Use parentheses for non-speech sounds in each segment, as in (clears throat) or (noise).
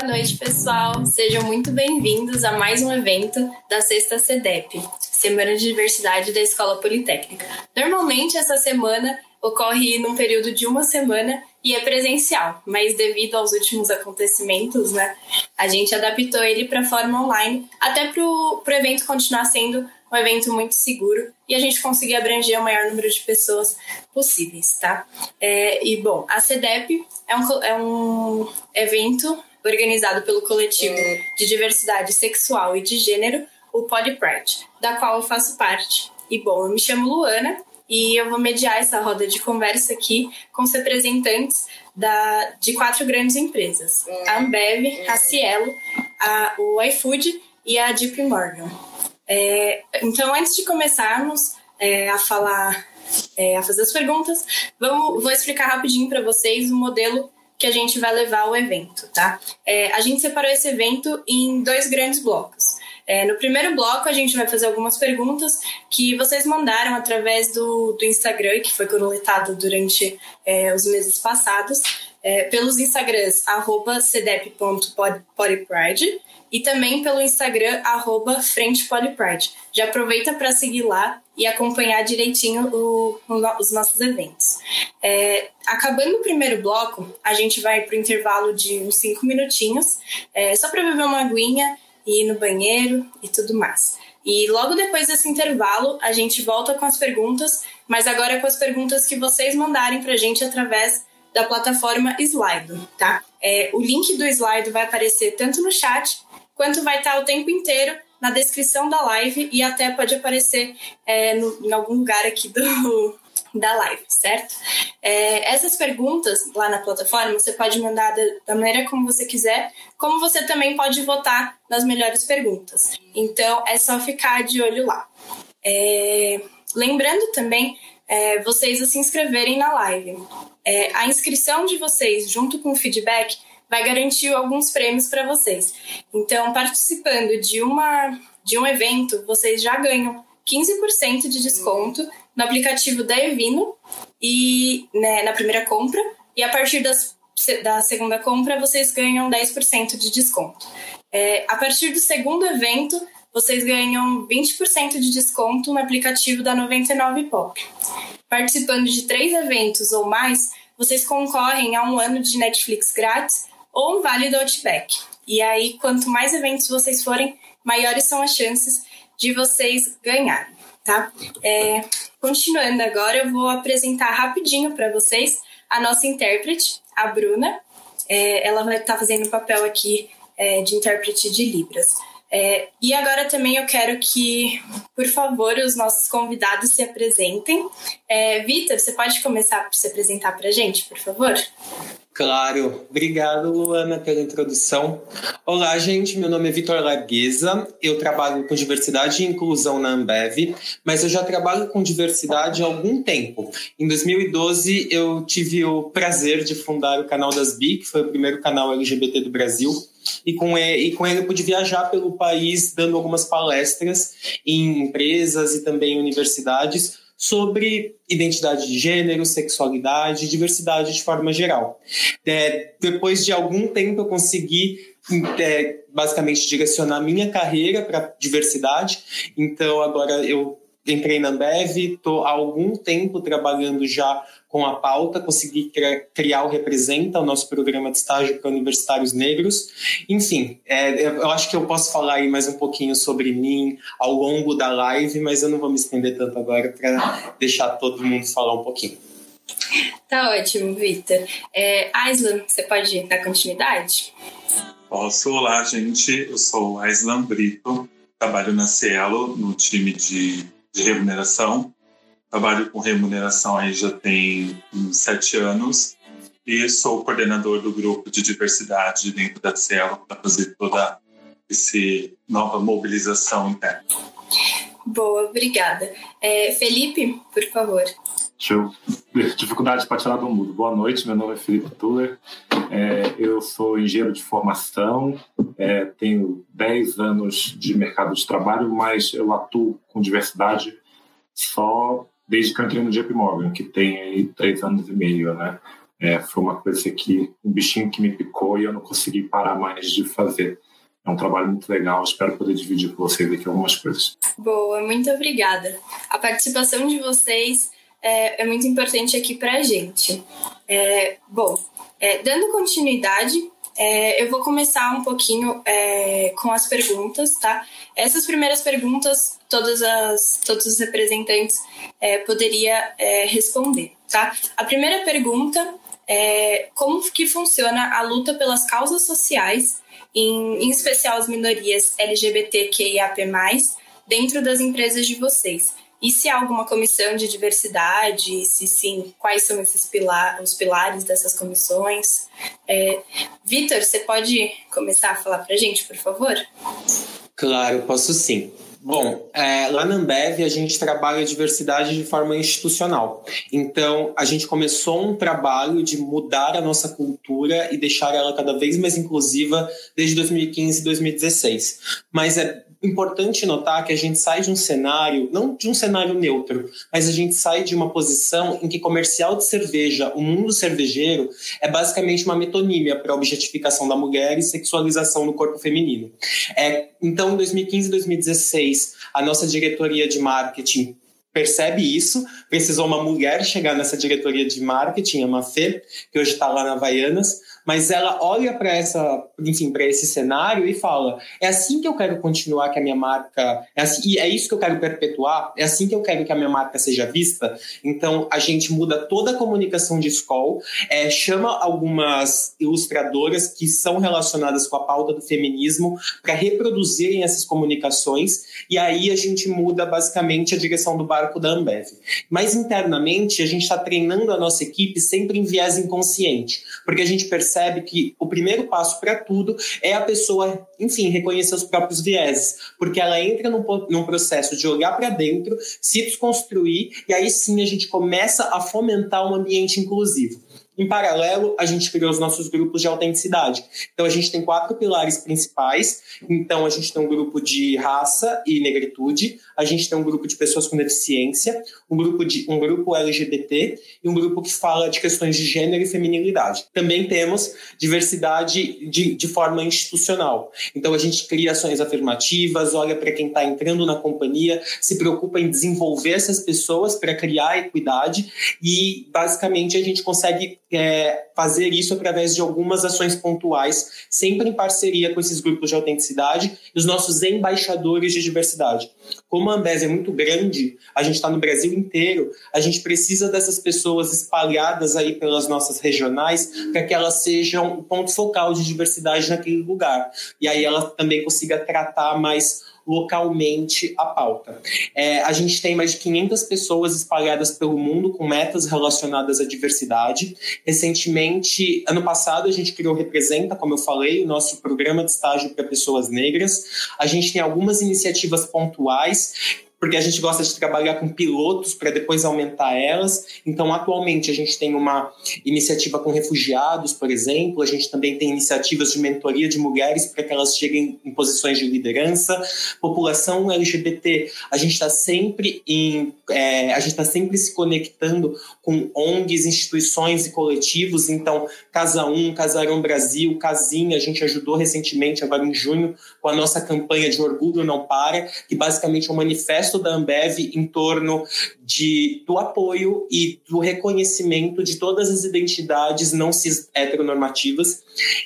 Boa noite, pessoal. Sejam muito bem-vindos a mais um evento da Sexta CEDEP, Semana de Diversidade da Escola Politécnica. Normalmente, essa semana ocorre num período de uma semana e é presencial, mas devido aos últimos acontecimentos, né, a gente adaptou ele para forma online, até para o evento continuar sendo um evento muito seguro e a gente conseguir abranger o maior número de pessoas possíveis, tá? É, e, bom, a CEDEP é um, é um evento organizado pelo coletivo de diversidade sexual e de gênero, o Polypride, da qual eu faço parte. E, bom, eu me chamo Luana e eu vou mediar essa roda de conversa aqui com os representantes da, de quatro grandes empresas: a Ambev, a Cielo, a, o iFood e a Deep Morgan. É, então, antes de começarmos é, a falar, é, a fazer as perguntas, vamos, vou explicar rapidinho para vocês o modelo que a gente vai levar ao evento, tá? É, a gente separou esse evento em dois grandes blocos. É, no primeiro bloco, a gente vai fazer algumas perguntas que vocês mandaram através do, do Instagram, que foi coletado durante é, os meses passados, é, pelos Instagrams arroba e também pelo Instagram arroba. Já aproveita para seguir lá e acompanhar direitinho o, o, os nossos eventos. É, acabando o primeiro bloco, a gente vai para o intervalo de uns cinco minutinhos, é, só para beber uma aguinha ir no banheiro e tudo mais. E logo depois desse intervalo, a gente volta com as perguntas, mas agora com as perguntas que vocês mandarem para a gente através da plataforma Slido, tá? É, o link do Slido vai aparecer tanto no chat quanto vai estar o tempo inteiro na descrição da live e até pode aparecer é, no, em algum lugar aqui do, (laughs) da live, certo? É, essas perguntas lá na plataforma você pode mandar da, da, maneira como você quiser, como você também pode votar nas melhores perguntas. Então é só ficar de olho lá. É, lembrando também é, vocês a se inscreverem na live. É, a inscrição de vocês, junto com o feedback, vai garantir alguns prêmios para vocês. Então, participando de, uma, de um evento, vocês já ganham 15% de desconto no aplicativo da Evino e né, na primeira compra. E a partir das, da segunda compra, vocês ganham 10% de desconto. É, a partir do segundo evento, vocês ganham 20% de desconto no aplicativo da 99 Pop. Participando de três eventos ou mais, vocês concorrem a um ano de Netflix grátis ou um vale do Outback. E aí, quanto mais eventos vocês forem, maiores são as chances de vocês ganharem, tá? É, continuando agora, eu vou apresentar rapidinho para vocês a nossa intérprete, a Bruna. É, ela vai estar tá fazendo o papel aqui é, de intérprete de Libras. É, e agora também eu quero que, por favor, os nossos convidados se apresentem. É, Vitor, você pode começar a se apresentar para a gente, por favor? Claro. Obrigado, Luana, pela introdução. Olá, gente. Meu nome é Vitor Largueza. Eu trabalho com diversidade e inclusão na Ambev, mas eu já trabalho com diversidade há algum tempo. Em 2012, eu tive o prazer de fundar o canal das BI, que foi o primeiro canal LGBT do Brasil. E com, ele, e com ele eu pude viajar pelo país dando algumas palestras em empresas e também universidades sobre identidade de gênero, sexualidade diversidade de forma geral. É, depois de algum tempo, eu consegui é, basicamente direcionar minha carreira para diversidade. Então, agora eu entrei na Ambev, estou há algum tempo trabalhando já com a pauta, consegui criar o Representa, o nosso programa de estágio para universitários negros. Enfim, é, eu acho que eu posso falar aí mais um pouquinho sobre mim ao longo da live, mas eu não vou me estender tanto agora para deixar todo mundo falar um pouquinho. Tá ótimo, Vitor. É, Aislan, você pode dar continuidade? Posso. Olá, gente. Eu sou Aislan Brito, trabalho na Cielo, no time de de remuneração. Trabalho com remuneração aí já tem uns sete anos e sou coordenador do grupo de diversidade dentro da Cielo para fazer toda essa nova mobilização interna. Boa, obrigada. É, Felipe, por favor. Deixa eu dificuldade para tirar do mudo. Boa noite, meu nome é Felipe Tuller. É, eu sou engenheiro de formação, é, tenho 10 anos de mercado de trabalho, mas eu atuo com diversidade só desde que eu entrei no JP Morgan, que tem aí 3 anos e meio, né? é, foi uma coisa que, um bichinho que me picou e eu não consegui parar mais de fazer. É um trabalho muito legal, espero poder dividir com vocês aqui algumas coisas. Boa, muito obrigada. A participação de vocês é, é muito importante aqui para a gente. É, bom, é, dando continuidade, é, eu vou começar um pouquinho é, com as perguntas, tá? Essas primeiras perguntas, todas as, todos os representantes é, poderia é, responder, tá? A primeira pergunta é como que funciona a luta pelas causas sociais, em, em especial as minorias LGBTQIAP+, dentro das empresas de vocês? E se há alguma comissão de diversidade? Se sim, quais são esses pilar, os pilares dessas comissões? É, Vitor, você pode começar a falar para a gente, por favor? Claro, posso sim. Bom, é, lá na Ambev a gente trabalha a diversidade de forma institucional. Então, a gente começou um trabalho de mudar a nossa cultura e deixar ela cada vez mais inclusiva desde 2015 e 2016. Mas é importante notar que a gente sai de um cenário, não de um cenário neutro, mas a gente sai de uma posição em que comercial de cerveja, o mundo cervejeiro, é basicamente uma metonímia para a objetificação da mulher e sexualização do corpo feminino. É, então, em 2015 e 2016, a nossa diretoria de marketing percebe isso, precisou uma mulher chegar nessa diretoria de marketing, a Mafê, que hoje está lá na Havaianas, mas ela olha para essa, enfim, para esse cenário e fala: é assim que eu quero continuar que a minha marca, é assim, e é isso que eu quero perpetuar, é assim que eu quero que a minha marca seja vista. Então a gente muda toda a comunicação de escola, é, chama algumas ilustradoras que são relacionadas com a pauta do feminismo para reproduzirem essas comunicações e aí a gente muda basicamente a direção do barco da Ambev. Mas internamente a gente está treinando a nossa equipe sempre em viés inconsciente, porque a gente percebe percebe que o primeiro passo para tudo é a pessoa, enfim, reconhecer os próprios vieses, porque ela entra num, num processo de olhar para dentro, se desconstruir, e aí sim a gente começa a fomentar um ambiente inclusivo. Em paralelo, a gente criou os nossos grupos de autenticidade. Então, a gente tem quatro pilares principais. Então, a gente tem um grupo de raça e negritude, a gente tem um grupo de pessoas com deficiência, um grupo, de, um grupo LGBT e um grupo que fala de questões de gênero e feminilidade. Também temos diversidade de, de forma institucional. Então, a gente cria ações afirmativas, olha para quem está entrando na companhia, se preocupa em desenvolver essas pessoas para criar equidade e, basicamente, a gente consegue é, fazer isso através de algumas ações pontuais, sempre em parceria com esses grupos de autenticidade e os nossos embaixadores de diversidade. Como a Ambev é muito grande, a gente está no Brasil inteiro, a gente precisa dessas pessoas espalhadas aí pelas nossas regionais para que elas sejam o ponto focal de diversidade naquele lugar. E aí ela também consiga tratar mais localmente a pauta. É, a gente tem mais de 500 pessoas espalhadas pelo mundo com metas relacionadas à diversidade. Recentemente, ano passado, a gente criou Representa, como eu falei, o nosso programa de estágio para pessoas negras. A gente tem algumas iniciativas pontuais porque a gente gosta de trabalhar com pilotos para depois aumentar elas. Então, atualmente, a gente tem uma iniciativa com refugiados, por exemplo, a gente também tem iniciativas de mentoria de mulheres para que elas cheguem em posições de liderança. População LGBT, a gente está sempre em, é, a gente está sempre se conectando com ONGs, instituições e coletivos. Então, Casa 1, Casarão Brasil, Casinha, a gente ajudou recentemente, agora em junho, com a nossa campanha de Orgulho Não Para, que basicamente é um manifesto da Ambev em torno de, do apoio e do reconhecimento de todas as identidades não cis heteronormativas.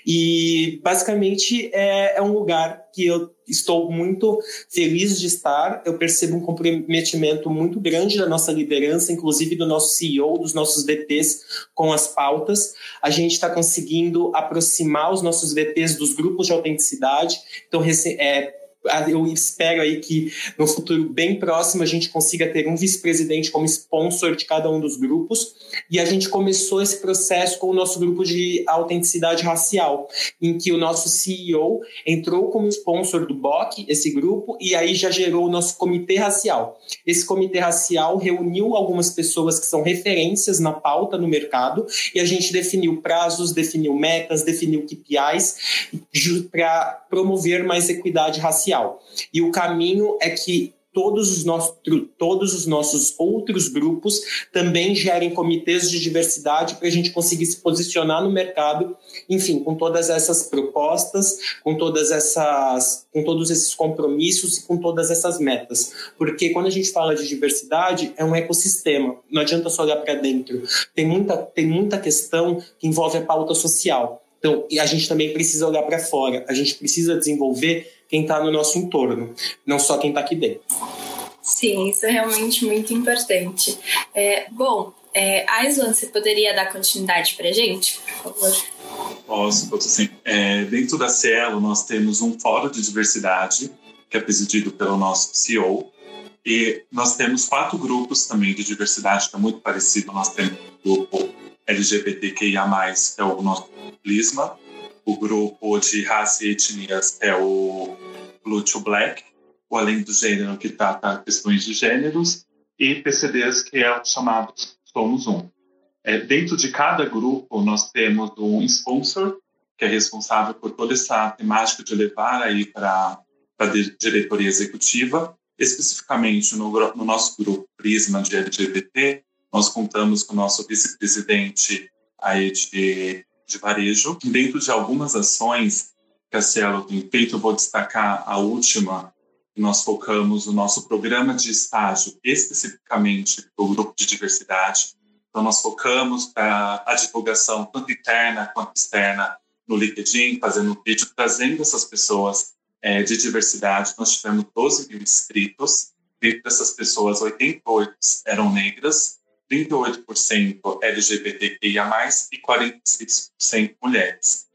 E, basicamente, é, é um lugar que eu estou muito feliz de estar. Eu percebo um comprometimento muito grande da nossa liderança, inclusive do nosso CEO, dos nossos VPs com as pautas. A gente está conseguindo aproximar os nossos VPs dos grupos de autenticidade. Então, é, eu espero aí que no futuro bem próximo a gente consiga ter um vice-presidente como sponsor de cada um dos grupos. E a gente começou esse processo com o nosso grupo de autenticidade racial, em que o nosso CEO entrou como sponsor do BOC, esse grupo, e aí já gerou o nosso comitê racial. Esse comitê racial reuniu algumas pessoas que são referências na pauta no mercado e a gente definiu prazos, definiu metas, definiu KPIs para promover mais equidade racial. E o caminho é que todos os, nossos, todos os nossos outros grupos também gerem comitês de diversidade para a gente conseguir se posicionar no mercado, enfim, com todas essas propostas, com todas essas, com todos esses compromissos e com todas essas metas. Porque quando a gente fala de diversidade, é um ecossistema. Não adianta só olhar para dentro. Tem muita, tem muita questão que envolve a pauta social. Então, a gente também precisa olhar para fora. A gente precisa desenvolver quem está no nosso entorno, não só quem está aqui dentro. Sim, isso é realmente muito importante. É, bom, é, Aislan, você poderia dar continuidade para a gente, por favor? Posso, posso sim. É, dentro da Cielo, nós temos um fórum de diversidade, que é presidido pelo nosso CEO, e nós temos quatro grupos também de diversidade, que é muito parecido. Nós temos o grupo LGBTQIA+, que é o nosso Plisma, o grupo de raça e etnias é o Blue to Black, o Além do Gênero, que trata questões de gêneros, e PCDs, que é o chamado Somos Um. É, dentro de cada grupo, nós temos um sponsor, que é responsável por toda essa temática de levar aí para a diretoria executiva. Especificamente no, no nosso grupo Prisma de LGBT, nós contamos com o nosso vice-presidente aí de de varejo. Dentro de algumas ações que a Cielo tem feito, eu vou destacar a última, nós focamos no nosso programa de estágio, especificamente para o grupo de diversidade. Então, nós focamos a, a divulgação tanto interna quanto externa no LinkedIn, fazendo vídeo, trazendo essas pessoas é, de diversidade. Nós tivemos 12 mil inscritos, e dessas pessoas, 88 eram negras, 38% LGBTQIA+, e 46% mulheres.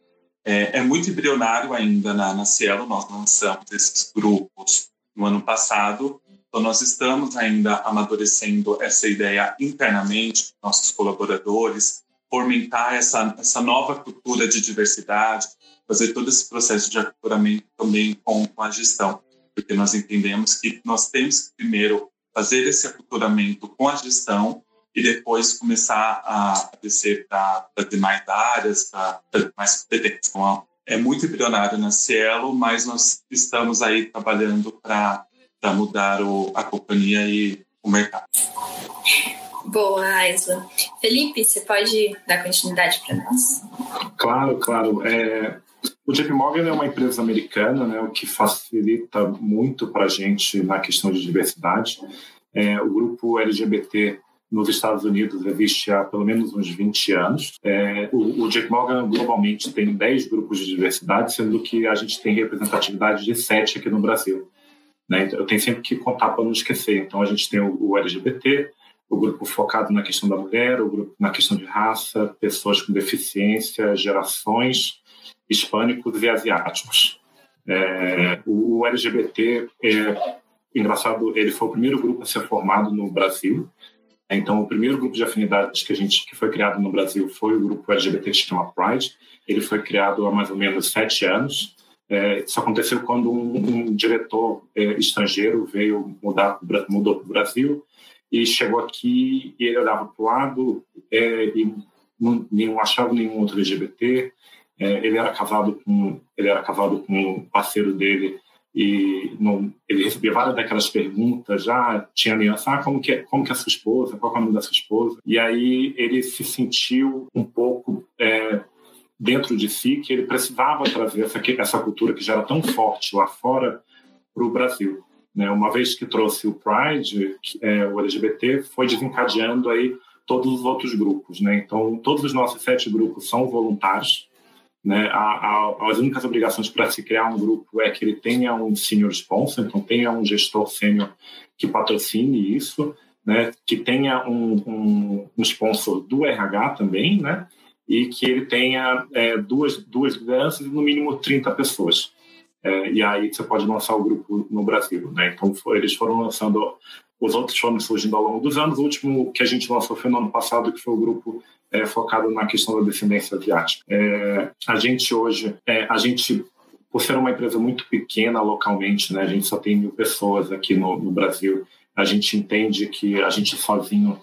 É, é, muito embrionário ainda na, na Cielo, nós lançamos esses grupos no ano passado, então nós estamos ainda amadurecendo essa ideia internamente, nossos colaboradores, fomentar essa, essa nova cultura de diversidade, fazer todo esse processo de aculturamento também com, com a gestão, porque nós entendemos que nós temos que primeiro fazer esse aculturamento com a gestão e depois começar a descer para demais áreas, para mais competências. Então, é muito embrionário na Cielo, mas nós estamos aí trabalhando para mudar o, a companhia e o mercado. Boa, Aisla. Felipe, você pode dar continuidade para nós? Claro, claro. É, o JP Morgan é uma empresa americana, né, o que facilita muito para a gente na questão de diversidade. É, o grupo LGBT nos Estados Unidos existe há pelo menos uns 20 anos. É, o, o Jack Morgan globalmente tem 10 grupos de diversidade, sendo que a gente tem representatividade de 7 aqui no Brasil. Né? Então, eu tenho sempre que contar para não esquecer. Então, a gente tem o, o, LGBT, o grupo focado na questão da mulher, o grupo na questão de raça, pessoas com deficiência, gerações, hispânicos e asiáticos. É, o, o LGBT, é, engraçado, ele foi o primeiro grupo a ser formado no Brasil. Então, o primeiro grupo de afinidades que a gente que foi criado no Brasil foi o grupo LGBT que chama Pride. Ele foi criado há mais ou menos sete anos. É, isso aconteceu quando um, um diretor é, estrangeiro veio mudar mudou para o Brasil e chegou aqui e ele olhava para o lado é, e não, não achava nenhum outro LGBT. É, ele era casado com ele era casado com um parceiro dele e não, ele recebia várias daquelas perguntas, já tinha aliança, ah, como que, é, como que é a sua esposa, qual é o nome da sua esposa? E aí ele se sentiu um pouco é, dentro de si que ele precisava trazer essa, essa cultura que já era tão forte lá fora para o Brasil. Né? Uma vez que trouxe o Pride, é, o LGBT, foi desencadeando aí todos os outros grupos. Né? Então, todos os nossos sete grupos são voluntários, né? A, a, as únicas obrigações para se criar um grupo é que ele tenha um senior sponsor, então tenha um gestor sênior que patrocine isso, né? que tenha um, um, um, sponsor do RH também, né? e que ele tenha é, duas, duas lideranças e no mínimo 30 pessoas. É, e aí você pode lançar o grupo no Brasil. Né? Então eles foram lançando, os outros foram surgindo ao longo dos anos. O último que a gente lançou foi no ano passado, que foi o grupo é, focado na questão da descendência asiática. É, a gente hoje, é, a gente por ser uma empresa muito pequena localmente, né, a gente só tem mil pessoas aqui no, no Brasil, a gente entende que a gente sozinho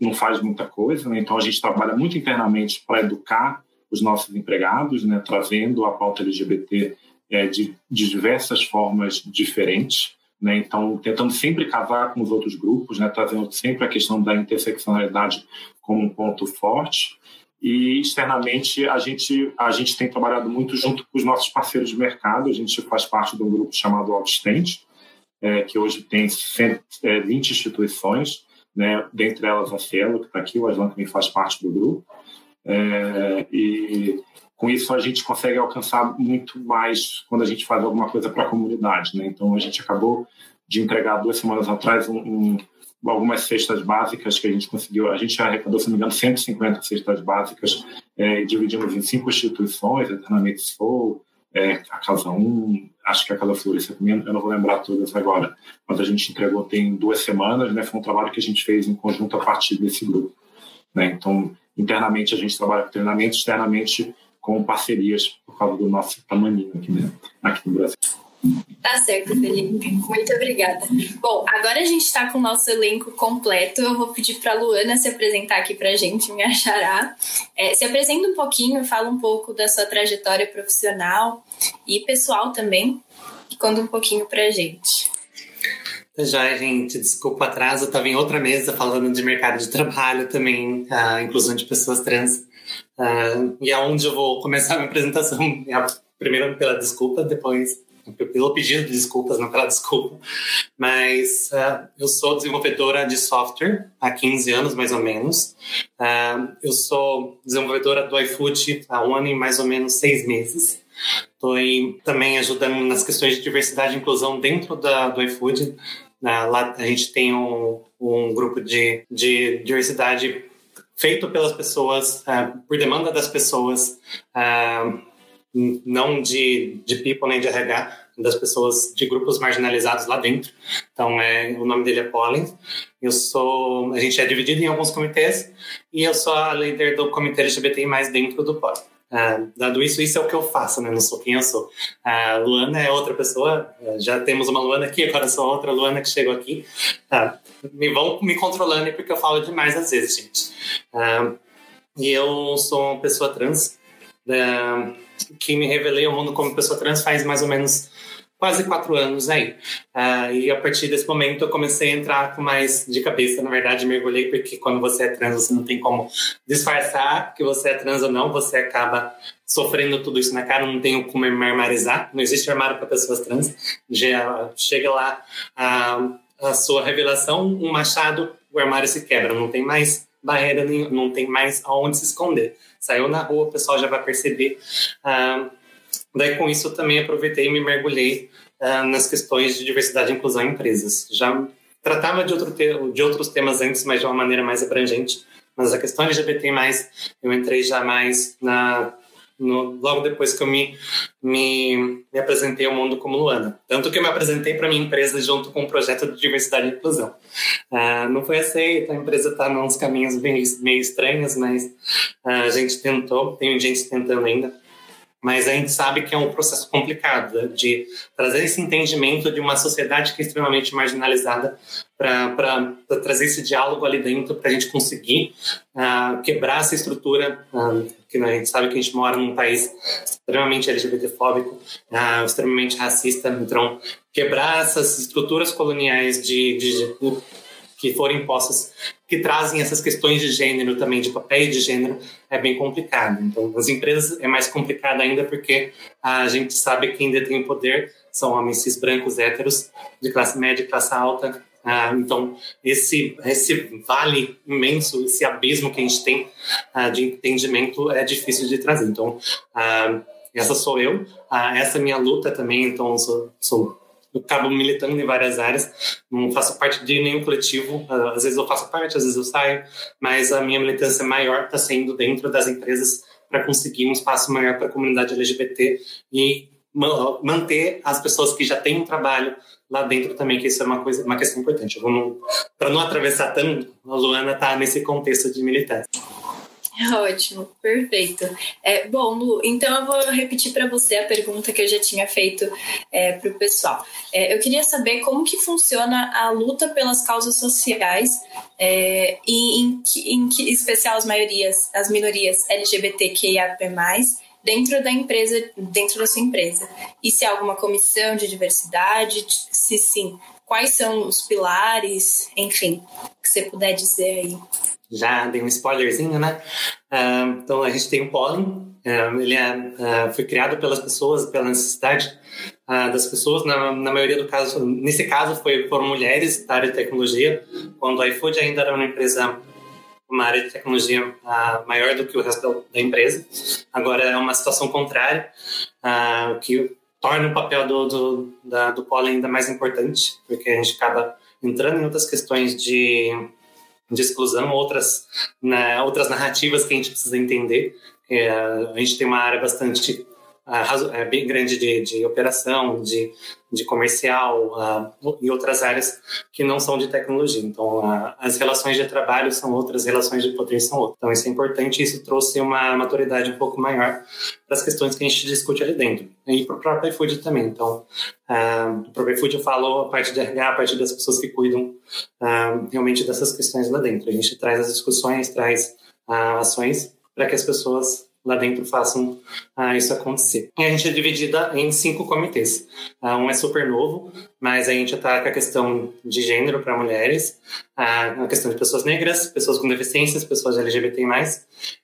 não faz muita coisa, né? então a gente trabalha muito internamente para educar os nossos empregados, né? trazendo a pauta LGBT é, de, de diversas formas diferentes. Né? Então, tentando sempre casar com os outros grupos, né? trazendo sempre a questão da interseccionalidade como um ponto forte. E externamente a gente a gente tem trabalhado muito junto com os nossos parceiros de mercado. A gente faz parte de um grupo chamado Outstand, é, que hoje tem 120 é, instituições, né? Dentre elas a Cielo, que está aqui, o Aslan também faz parte do grupo. É, e com isso a gente consegue alcançar muito mais quando a gente faz alguma coisa para a comunidade, né? Então a gente acabou de entregar duas semanas atrás um, um, algumas cestas básicas que a gente conseguiu. A gente arrecadou, se não me engano, 150 cestas básicas, é, dividimos em cinco instituições, Eternamente Soul, é, a Casa 1, acho que a Casa Florescer também, eu não vou lembrar todas agora, mas a gente entregou tem duas semanas, né? Foi um trabalho que a gente fez em conjunto a partir desse grupo. Né? Então, internamente a gente trabalha com treinamento, externamente com parcerias por causa do nosso tamanho aqui, né? aqui no Brasil. Tá certo, Felipe. Muito obrigada. Bom, agora a gente está com o nosso elenco completo. Eu vou pedir para a Luana se apresentar aqui para a gente, me achará. É, se apresenta um pouquinho, fala um pouco da sua trajetória profissional e pessoal também, e conta um pouquinho para a gente. Tá já, gente, desculpa o atraso, eu estava em outra mesa falando de mercado de trabalho também, a inclusão de pessoas trans. Uh, e é eu vou começar a minha apresentação. É primeiro pela desculpa, depois pelo pedido de desculpas, não pela desculpa. Mas uh, eu sou desenvolvedora de software há 15 anos, mais ou menos. Uh, eu sou desenvolvedora do iFood há um ano e mais ou menos seis meses. Estou também ajudando nas questões de diversidade e inclusão dentro da, do iFood. Uh, lá a gente tem um, um grupo de, de diversidade feito pelas pessoas, por demanda das pessoas não de, de people nem de RH, das pessoas de grupos marginalizados lá dentro. Então, é, o nome dele é Pollen. Eu sou, a gente é dividido em alguns comitês e eu sou a líder do comitê LGBT mais dentro do Pollen. Ah, dado isso, isso é o que eu faço, né? Não sou quem eu sou. A Luana é outra pessoa, já temos uma Luana aqui, agora sou outra Luana que chegou aqui. Ah, me vão me controlando porque eu falo demais às vezes, gente. Ah, e eu sou uma pessoa trans, que me revelei ao mundo como pessoa trans faz mais ou menos quase quatro anos aí. Uh, e a partir desse momento eu comecei a entrar com mais de cabeça, na verdade, mergulhei, porque quando você é trans, você não tem como disfarçar que você é trans ou não, você acaba sofrendo tudo isso na cara, não tem como armarizar, não existe armário para pessoas trans. Já chega lá a, a sua revelação, um machado, o armário se quebra, não tem mais barreira, não tem mais aonde se esconder. Saiu na rua, o pessoal já vai perceber. Ah, daí, com isso, eu também aproveitei e me mergulhei ah, nas questões de diversidade e inclusão em empresas. Já tratava de, outro te de outros temas antes, mas de uma maneira mais abrangente. Mas a questão LGBT+, eu entrei já mais na no, logo depois que eu me, me, me, apresentei ao mundo como Luana. Tanto que eu me apresentei para minha empresa junto com um projeto de diversidade e inclusão. Uh, não foi aceito, a empresa está nos caminhos bem, meio estranhos, mas uh, a gente tentou, tem gente tentando ainda. Mas a gente sabe que é um processo complicado de trazer esse entendimento de uma sociedade que é extremamente marginalizada para trazer esse diálogo ali dentro para a gente conseguir uh, quebrar essa estrutura uh, que a gente sabe que a gente mora num país extremamente LGBTfóbico, uh, extremamente racista, então quebrar essas estruturas coloniais de, de, de que foram impostas, que trazem essas questões de gênero também, de papéis de gênero, é bem complicado. Então, as empresas é mais complicado ainda porque a gente sabe que ainda tem o poder são homens cis brancos héteros de classe média, classe alta. Ah, então, esse, esse vale imenso, esse abismo que a gente tem ah, de entendimento é difícil de trazer. Então, ah, essa sou eu, ah, essa é minha luta também. Então, sou, sou eu acabo militando em várias áreas, não faço parte de nenhum coletivo, ah, às vezes eu faço parte, às vezes eu saio, mas a minha militância maior está sendo dentro das empresas para conseguir um espaço maior para a comunidade LGBT e manter as pessoas que já têm um trabalho lá dentro também, que isso é uma coisa, uma questão importante. Para não atravessar tanto, a Luana está nesse contexto de militância. (laughs) Ótimo, perfeito. É, bom, Lu, então eu vou repetir para você a pergunta que eu já tinha feito é, para o pessoal. É, eu queria saber como que funciona a luta pelas causas sociais é, e em, em que especial as maiorias, as minorias LGBTQIAP+, dentro da empresa, dentro da sua empresa. E se há alguma comissão de diversidade, se sim, quais são os pilares, enfim, que você puder dizer aí. Já dei um spoilerzinho, né? Uh, então a gente tem o Pollen, uh, ele é, uh, foi criado pelas pessoas, pela necessidade das pessoas. Na, na, maioria do caso, nesse caso, foi por mulheres da área de tecnologia, quando a iFood ainda era uma empresa uma área de tecnologia uh, maior do que o resto da, empresa. Agora é uma situação contrária, uh, que torna o papel do, do, da, do polo ainda mais importante, porque a gente acaba entrando em outras questões de, de exclusão, outras, né, outras narrativas que a gente precisa entender. Uh, a gente tem uma área bastante é bem grande de, de operação, de, de comercial uh, e outras áreas que não são de tecnologia. Então, uh, as relações de trabalho são outras, relações de poder são outras. Então, isso é importante isso trouxe uma maturidade um pouco maior para as questões que a gente discute ali dentro. E para o próprio iFood também. Então, uh, o próprio iFood eu falo a parte de RH, a parte das pessoas que cuidam realmente dessas questões lá dentro. A gente traz as discussões, traz ações para que as pessoas lá dentro façam ah, isso acontecer. E a gente é dividida em cinco comitês. Ah, um é super novo, mas a gente com a questão de gênero para mulheres, a questão de pessoas negras, pessoas com deficiências, pessoas LGBT+,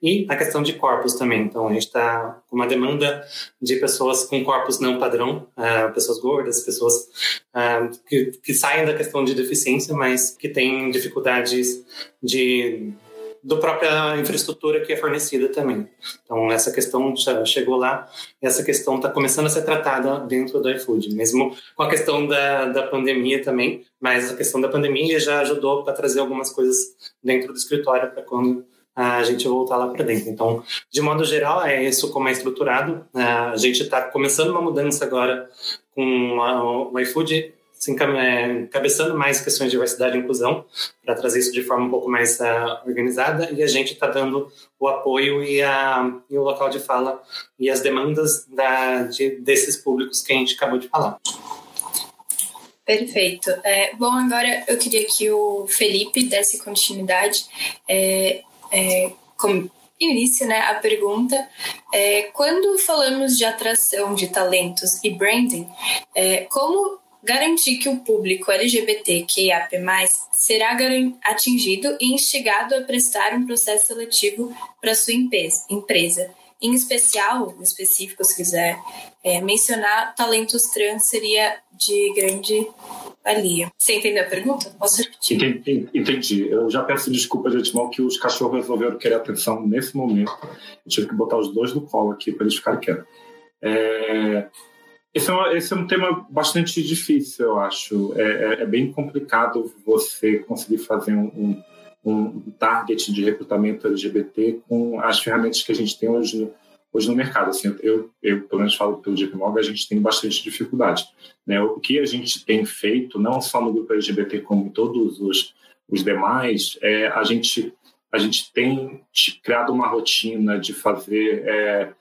e a questão de corpos também. Então, a gente está com uma demanda de pessoas com corpos não padrão, ah, pessoas gordas, pessoas ah, que, que saem da questão de deficiência, mas que têm dificuldades de do própria infraestrutura que é fornecida também. Então, essa questão já chegou lá, essa questão está começando a ser tratada dentro do iFood, mesmo com a questão da, da pandemia também, mas a questão da pandemia já ajudou para trazer algumas coisas dentro do escritório para quando a gente voltar lá para dentro. Então, de modo geral, é isso como é estruturado. A gente está começando uma mudança agora com o iFood se encabeçando mais questões de diversidade e inclusão, para trazer isso de forma um pouco mais uh, organizada, e a gente está dando o apoio e, a, e, o local de fala e as demandas da, de, desses públicos que a gente acabou de falar. Perfeito. É, bom, agora eu queria que o Felipe desse continuidade. É, é, como início, né, a pergunta é, quando falamos de atração de talentos e branding, é, como garantir que o público LGBTQIAP+, será atingido e instigado a prestar um processo seletivo para sua empresa. Em especial, no específico, se quiser é, mencionar, talentos trans seria de grande valia. Você entendeu a pergunta? Posso repetir? Entendi. entendi. Eu já peço desculpa de antemão que os cachorros resolveram querer atenção nesse momento. Eu tive que botar os dois no colo aqui para eles ficarem quietos. É, esse é, um, esse é um tema bastante difícil, eu acho. É, é, é bem complicado você conseguir fazer um, um, um, target de recrutamento LGBT com as ferramentas que a gente tem hoje no, hoje no mercado. Assim, eu, eu, pelo menos falo pelo JP Morgan, a gente tem bastante dificuldade. Né? O que a gente tem feito, não só no grupo LGBT, como em todos os, os demais, é a gente, a gente tem criado uma rotina de fazer é,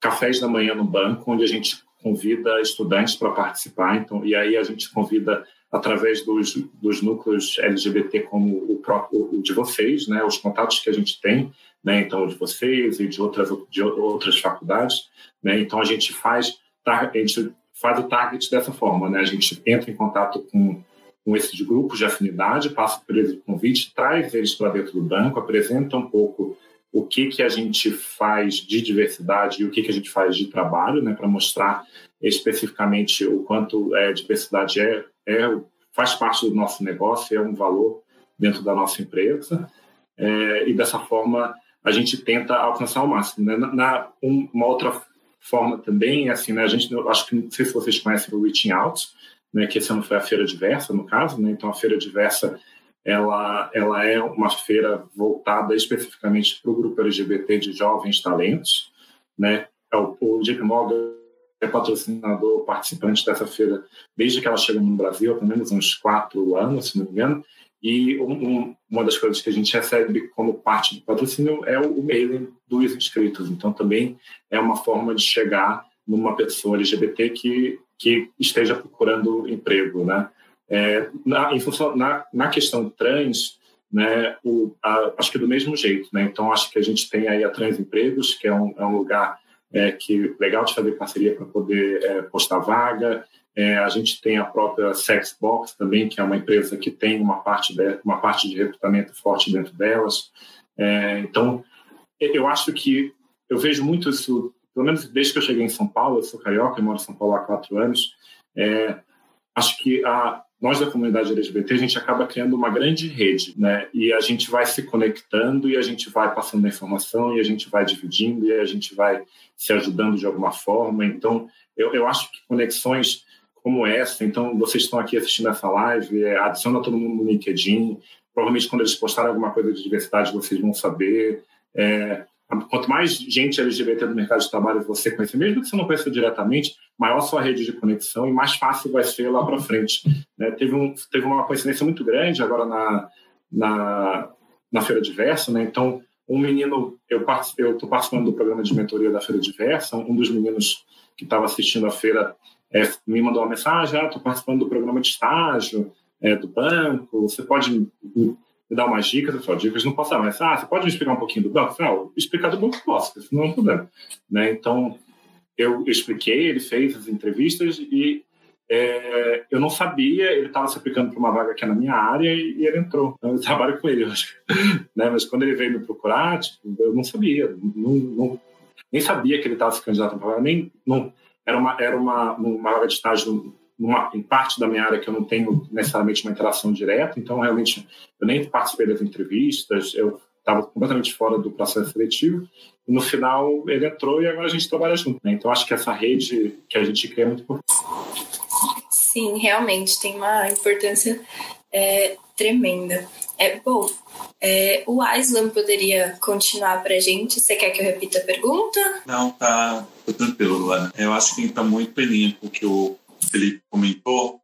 cafés da manhã no banco, onde a gente convida estudantes para participar, então, e aí a gente convida através dos, dos núcleos LGBT como o próprio o de vocês, né, os contatos que a gente tem, né, então de vocês e de outras de outras faculdades, né, então a gente faz a gente faz o target dessa forma, né, a gente entra em contato com com esses grupos de afinidade, passa por eles o convite, traz eles para dentro do banco, apresenta um pouco o que, que a gente faz de diversidade e o que, que a gente faz de trabalho, né, para mostrar especificamente o quanto é, diversidade é, é, faz parte do nosso negócio, é um valor dentro da nossa empresa, é, e dessa forma a gente tenta alcançar o máximo. Né? Na, na um, uma outra forma também, assim, né, a gente, acho que não sei se vocês conhecem o Reaching Out, né, que esse ano foi a Feira Diversa, no caso, né, então a Feira Diversa ela, ela é uma feira voltada especificamente para o grupo LGBT de jovens talentos. Né? É o, o JP Morgan é patrocinador, participante dessa feira desde que ela chegou no Brasil, há pelo menos uns quatro anos, se não me engano. E um, uma das coisas que a gente recebe como parte do patrocínio é o, o mailing dos inscritos. Então, também é uma forma de chegar numa pessoa LGBT que, que esteja procurando emprego, né? É, na, em função, na, na questão trans, né, o, a, acho que do mesmo jeito. Né? Então, acho que a gente tem aí a Trans Empregos, que é um, é um lugar é, que legal de fazer parceria para poder é, postar vaga. É, a gente tem a própria Sexbox também, que é uma empresa que tem uma parte de, uma parte de recrutamento forte dentro delas. É, então, eu acho que eu vejo muito isso, pelo menos desde que eu cheguei em São Paulo, eu sou carioca, eu moro em São Paulo há quatro anos. É, acho que a, nós da comunidade LGBT a gente acaba criando uma grande rede, né? E a gente vai se conectando e a gente vai passando a informação e a gente vai dividindo e a gente vai se ajudando de alguma forma. Então, eu, eu acho que conexões como essa. Então, vocês estão aqui assistindo essa live, é, adiciona todo mundo no LinkedIn. Provavelmente, quando eles postarem alguma coisa de diversidade, vocês vão saber. É, quanto mais gente LGBT no mercado de trabalho você conhecer, mesmo que você não conheça diretamente, maior sua rede de conexão e mais fácil vai ser lá para frente. Né? Teve, um, teve uma coincidência muito grande agora na, na, na Feira Diversa, né? então um menino, eu estou participando do programa de mentoria da Feira Diversa, um dos meninos que estava assistindo a feira é, me mandou uma mensagem, ah, estou participando do programa de estágio é, do banco, você pode me, dar umas dicas? Eu falei, dicas não posso dar, mas ah, você pode me explicar um pouquinho do banco? Ah, explicar do banco posso, isso não é um problema. Né? Então, eu expliquei, ele fez as entrevistas e é, eu não sabia, ele estava se aplicando para uma vaga é na minha área e, e ele entrou. Então, eu trabalho com ele, (laughs) acho. né? Mas quando ele veio me procurar, tipo, eu não sabia, não, não, nem sabia que ele estava se candidatando para nem não, era uma, era uma, uma vaga de estágio numa, em parte da minha área que eu não tenho necessariamente uma interação direta, então realmente eu nem participei das entrevistas, eu estava completamente fora do processo seletivo, e no final ele entrou e agora a gente trabalha junto. Né? Então acho que essa rede que a gente cria é muito importante. Sim, realmente tem uma importância é, tremenda. É, bom, é, o Aislan poderia continuar para a gente? Você quer que eu repita a pergunta? Não, tá, tá tranquilo, Luana. Eu acho que está muito bem com o que o Felipe comentou.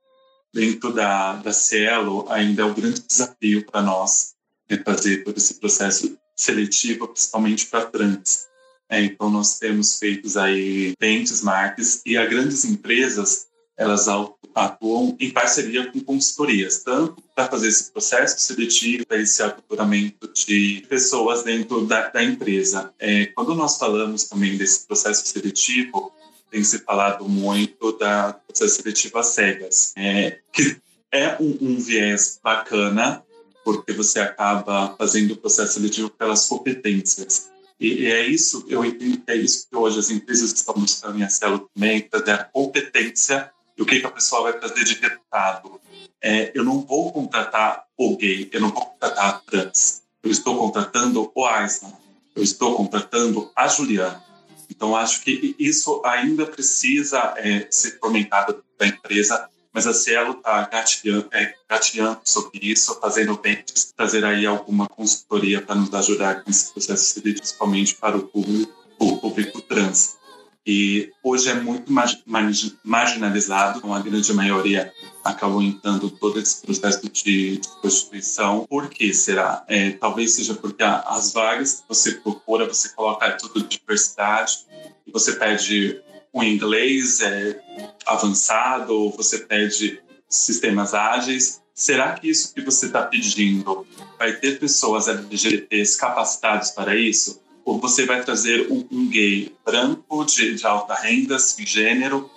Dentro da, da Cielo, ainda é um grande desafio para nós né, fazer todo esse processo seletivo, principalmente para trans. É, então, nós temos feitos aí benchmarks e as grandes empresas elas atuam em parceria com consultorias, tanto para fazer esse processo seletivo, esse aculturamento de pessoas dentro da, da empresa. É, quando nós falamos também desse processo seletivo, tem se falado muito da processo seletivo às cegas, é, que é um, um viés bacana, porque você acaba fazendo o processo seletivo pelas competências. E, é isso, eu entendo que é isso que hoje as empresas estão buscando em a Celo também, trazer a competência e o que, que a pessoa vai trazer de resultado. É, eu não vou contratar o gay, eu não vou contratar a trans. Eu estou contratando o Aislan, eu estou contratando a Juliana. Então, acho que isso ainda precisa é, ser fomentado da empresa, mas a Cielo está gatilhando, é, gatilhando sobre isso, fazendo bem, trazer aí alguma consultoria para nos ajudar com esse processo, principalmente para o público, o público trans. E hoje é muito marginalizado, então a grande maioria acabam entrando todo esse processo de, de prostituição. Por que será? É, talvez seja porque as vagas que você procura, você coloca tudo de diversidade, você pede um inglês é, avançado, ou você pede sistemas ágeis. Será que isso que você está pedindo vai ter pessoas LGBTs capacitadas para isso? ou você vai trazer um, um gay branco, de, de, alta renda, gênero,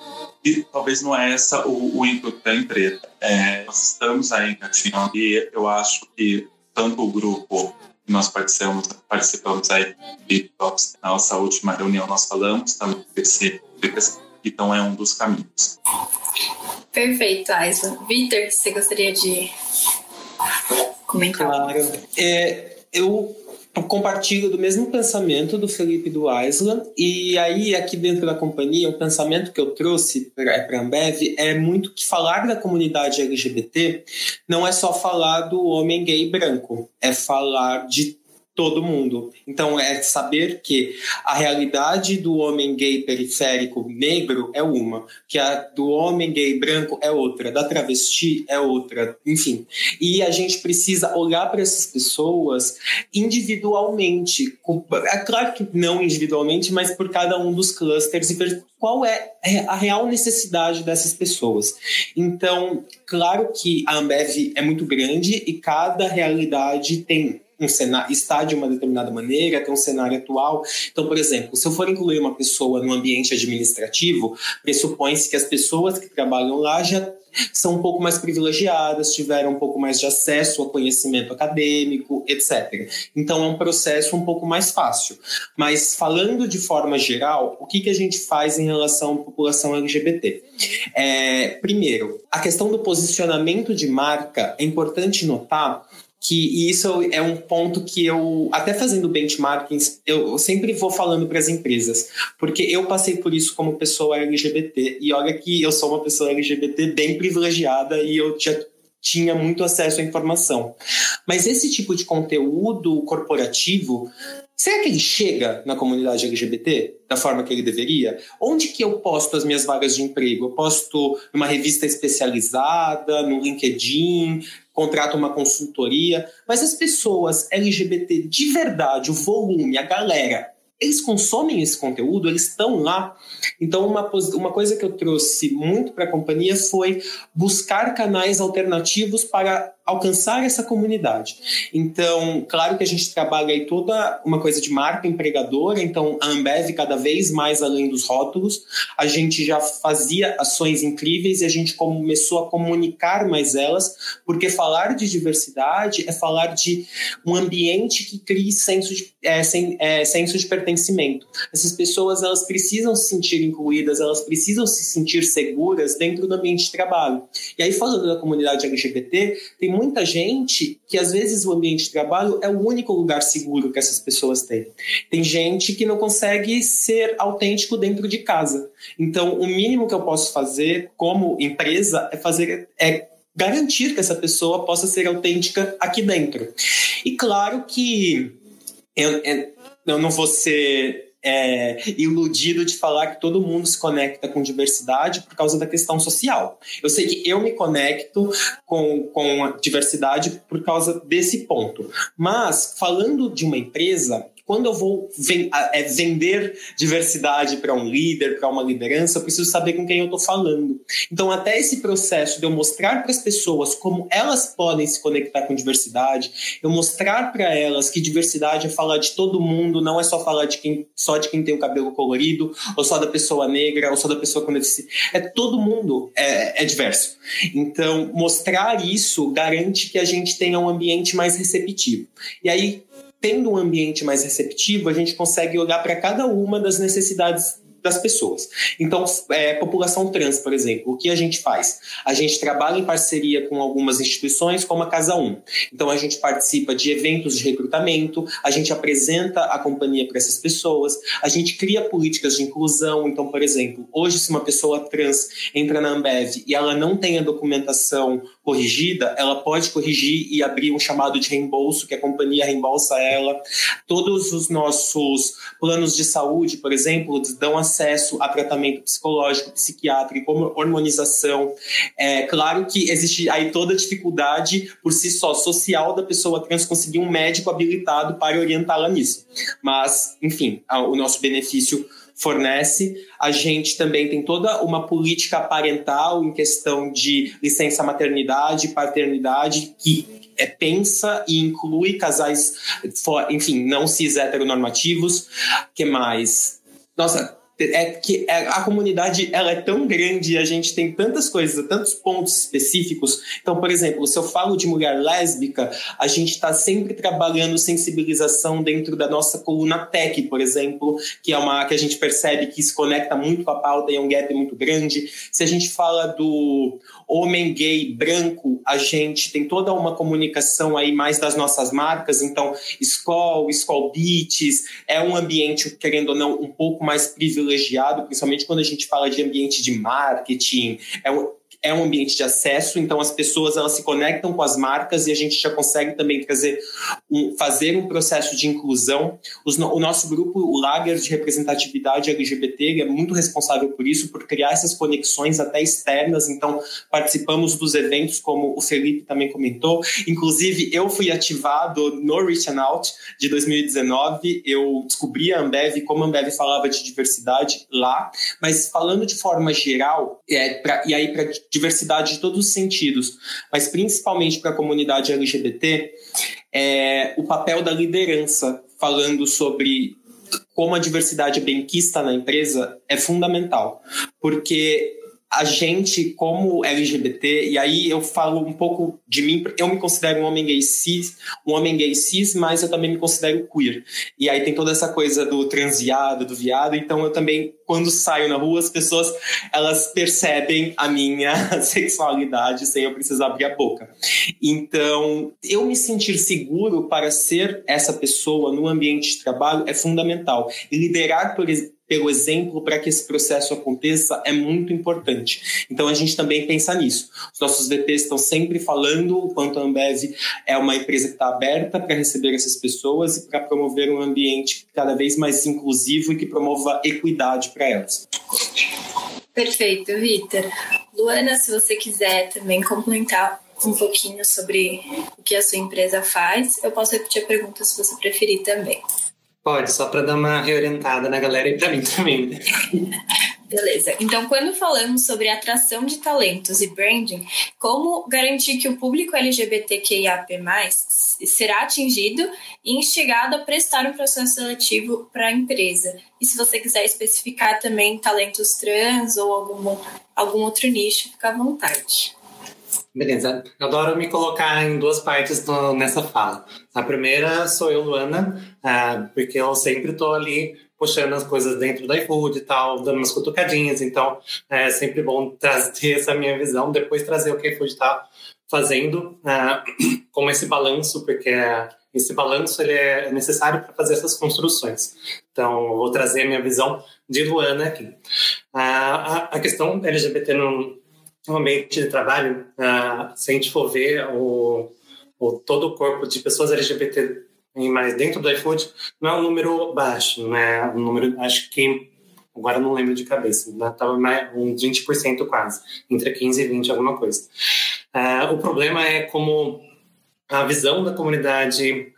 e talvez não é essa o, o intuito da empresa. É, nós estamos aí engatinhando e eu acho que tanto o grupo que nós participamos, participamos aí de na nossa última reunião nós falamos também desse, desse então é um dos caminhos. Perfeito, Aisla. Vitor, você gostaria de comentar? Claro. É, eu compartilho do mesmo pensamento do Felipe do Island e aí aqui dentro da companhia o pensamento que eu trouxe para a Ambev é muito que falar da comunidade LGBT não é só falar do homem gay branco, é falar de todo mundo. Então, é saber que a realidade do homem gay periférico negro é uma, que a do homem gay branco é outra, da travesti é outra, enfim. E a gente precisa olhar para essas pessoas individualmente. É claro que não individualmente, mas por cada um dos clusters e ver qual é a real necessidade dessas pessoas. Então, claro que a Ambev é muito grande e cada realidade tem um cenário, está de uma determinada maneira, tem um cenário atual. Então, por exemplo, se eu for incluir uma pessoa no ambiente administrativo, pressupõe-se que as pessoas que trabalham lá já são um pouco mais privilegiadas, tiveram um pouco mais de acesso ao conhecimento acadêmico, etc. Então é um processo um pouco mais fácil. Mas falando de forma geral, o que, que a gente faz em relação à população LGBT? É, primeiro, a questão do posicionamento de marca é importante notar que isso é um ponto que eu, até fazendo benchmarkings, eu sempre vou falando para as empresas, porque eu passei por isso como pessoa LGBT, e olha que eu sou uma pessoa LGBT bem privilegiada e eu já tinha muito acesso à informação. Mas esse tipo de conteúdo corporativo, será que ele chega na comunidade LGBT da forma que ele deveria? Onde que eu posto as minhas vagas de emprego? Eu posto numa revista especializada, no LinkedIn, contrata uma consultoria, mas as pessoas LGBT de verdade, o volume, a galera, eles consomem esse conteúdo, eles estão lá. Então, uma, uma coisa que eu trouxe muito para a companhia foi buscar canais alternativos para alcançar essa comunidade. Então, claro que a gente trabalha aí toda uma coisa de marca empregadora, então a Ambev cada vez mais além dos rótulos, a gente já fazia ações incríveis e a gente começou a comunicar mais elas, porque falar de diversidade é falar de um ambiente que crie senso de, é, sem, é, senso de pertencimento. Essas pessoas elas precisam se sentir incluídas, elas precisam se sentir seguras dentro do ambiente de trabalho. E aí falando da comunidade LGBT, tem muita gente que às vezes o ambiente de trabalho é o único lugar seguro que essas pessoas têm. Tem gente que não consegue ser autêntico dentro de casa. Então, o mínimo que eu posso fazer como empresa é fazer é garantir que essa pessoa possa ser autêntica aqui dentro. E claro que eu, eu não vou ser é, iludido de falar que todo mundo se conecta com diversidade por causa da questão social. Eu sei que eu me conecto com, com a diversidade por causa desse ponto. Mas, falando de uma empresa, quando eu vou é, vender diversidade para um líder, para uma liderança, eu preciso saber com quem eu estou falando. Então, até esse processo de eu mostrar para as pessoas como elas podem se conectar com diversidade, eu mostrar para elas que diversidade é falar de todo mundo, não é só falar de quem, só de quem tem o cabelo colorido, ou só da pessoa negra, ou só da pessoa com deficiência. É todo mundo é, é diverso. Então, mostrar isso garante que a gente tenha um ambiente mais receptivo. E aí, tendo um ambiente mais receptivo, a gente consegue olhar para cada uma das necessidades das pessoas. Então, é, população trans, por exemplo, o que a gente faz? A gente trabalha em parceria com algumas instituições, como a Casa 1. Então, a gente participa de eventos de recrutamento, a gente apresenta a companhia para essas pessoas, a gente cria políticas de inclusão. Então, por exemplo, hoje, se uma pessoa trans entra na Ambev e ela não tem a documentação corrigida, ela pode corrigir e abrir um chamado de reembolso, que a companhia reembolsa ela. Todos os nossos planos de saúde, por exemplo, dão acesso a tratamento psicológico, psiquiátrico, hormonização. É claro que existe aí toda a dificuldade por si só social da pessoa trans conseguir um médico habilitado para orientá-la nisso. Mas, enfim, o nosso benefício fornece. A gente também tem toda uma política parental em questão de licença maternidade, paternidade, que é, pensa e inclui casais, enfim, não cis heteronormativos. que mais? Nossa, é que é, a comunidade ela é tão grande e a gente tem tantas coisas, tantos pontos específicos. Então, por exemplo, se eu falo de mulher lésbica, a gente está sempre trabalhando sensibilização dentro da nossa coluna tech, por exemplo, que é uma que a gente percebe que se conecta muito com a pauta e é um gap muito grande. Se a gente fala do homem gay branco, a gente tem toda uma comunicação aí mais das nossas marcas, então Skoll, Skoll Beats, é um ambiente, querendo ou não, um pouco mais privilegiado, principalmente quando a gente fala de ambiente de marketing, é é um ambiente de acesso, então as pessoas elas se conectam com as marcas e a gente já consegue também trazer um, fazer um processo de inclusão. Os, o nosso grupo, o Lager de representatividade LGBT, é muito responsável por isso, por criar essas conexões até externas. Então participamos dos eventos, como o Felipe também comentou. Inclusive eu fui ativado no Reach Out de 2019. Eu descobri a Ambev, como a Ambev falava de diversidade lá, mas falando de forma geral, é, pra, e aí para diversidade de todos os sentidos, mas principalmente para a comunidade LGBT, é o papel da liderança, falando sobre como a diversidade benquista na empresa é fundamental, porque a gente, como LGBT, e aí eu falo um pouco de mim, eu me considero um homem gay cis, um homem gay cis, mas eu também me considero queer. E aí tem toda essa coisa do transviado, do viado, então eu também, quando saio na rua, as pessoas, elas percebem a minha (laughs) sexualidade sem eu precisar abrir a boca. Então, eu me sentir seguro para ser essa pessoa no ambiente de trabalho é fundamental. Liderar, por pelo exemplo para que esse processo aconteça é muito importante. Então a gente também pensa nisso. Os nossos VPs estão sempre falando o quanto a Ambev é uma empresa que está aberta para receber essas pessoas e para promover um ambiente cada vez mais inclusivo e que promova equidade para elas. Perfeito, Vitor. Luana, se você quiser também complementar um pouquinho sobre o que a sua empresa faz, eu posso repetir a pergunta se você preferir também. Pode, só para dar uma reorientada na galera e para mim também. (laughs) Beleza. Então, quando falamos sobre atração de talentos e branding, como garantir que o público LGBTQIAP+, será atingido e instigado a prestar um processo seletivo para a empresa? E se você quiser especificar também talentos trans ou algum, algum outro nicho, fica à vontade. Beleza. Adoro me colocar em duas partes nessa fala. A primeira sou eu, Luana, uh, porque eu sempre estou ali puxando as coisas dentro da iFood e tal, dando umas cutucadinhas. Então, é sempre bom trazer essa minha visão, depois trazer o que a iFood está fazendo uh, (clears throat) com esse balanço, porque esse balanço ele é necessário para fazer essas construções. Então, vou trazer a minha visão de Luana aqui. Uh, a, a questão LGBT não no ambiente de trabalho, uh, se a gente for ver o, o, todo o corpo de pessoas LGBT mais dentro do iFood, não é um número baixo, né? Um número, acho que, agora não lembro de cabeça, estava mais uns 20% quase, entre 15 e 20, alguma coisa. Uh, o problema é como a visão da comunidade,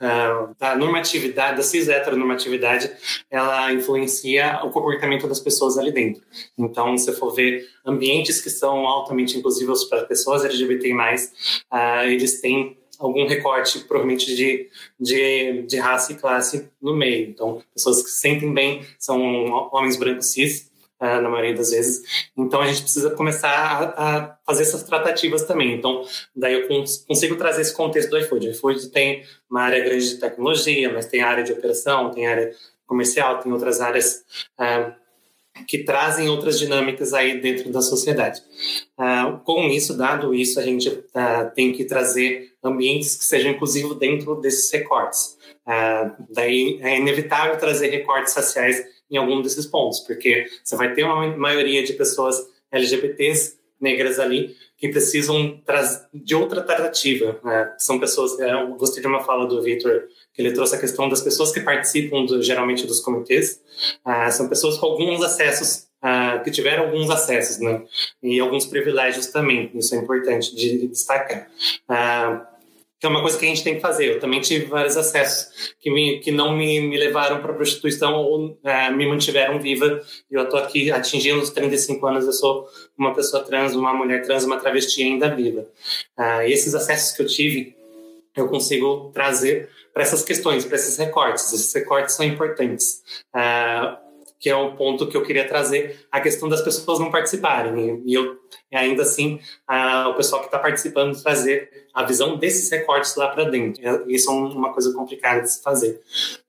da normatividade, da cis-heteronormatividade, ela influencia o comportamento das pessoas ali dentro. Então, se for ver ambientes que são altamente inclusivos para pessoas LGBT+, eles têm algum recorte, provavelmente, de, de, de raça e classe no meio. Então, pessoas que se sentem bem são homens brancos cis, na maioria das vezes. Então a gente precisa começar a, a, fazer essas tratativas também. Então, daí eu cons consigo trazer esse contexto do iFood. O iFood tem uma área grande de tecnologia, mas tem área de operação, tem área comercial, tem outras áreas uh, que trazem outras dinâmicas aí dentro da sociedade. Uh, com isso, dado isso, a gente tem que trazer ambientes que sejam inclusivos dentro desses recortes. Daí é inevitável trazer recortes raciais em algum desses pontos, porque você vai ter uma maioria de pessoas LGBTs negras ali que precisam de outra tratativa. Né? São pessoas, é, eu gostei de uma fala do Victor, que ele trouxe a questão das pessoas que participam do, geralmente dos comitês, uh, são pessoas com alguns acessos, uh, que tiveram alguns acessos, né? E alguns privilégios também, isso é importante de destacar. Uh, que é uma coisa que a gente tem que fazer. Eu também tive vários acessos que, me, que não me, me levaram para prostituição ou é, me mantiveram viva. Eu estou aqui atingindo os 35 anos, eu sou uma pessoa trans, uma mulher trans, uma travesti ainda viva. Uh, e esses acessos que eu tive, eu consigo trazer para essas questões, para esses recortes. Esses recortes são importantes. Uh, que é um ponto que eu queria trazer, a questão das pessoas não participarem. E eu, ainda assim, a, o pessoal que está participando trazer a visão desses recortes lá para dentro. Isso é uma coisa complicada de se fazer.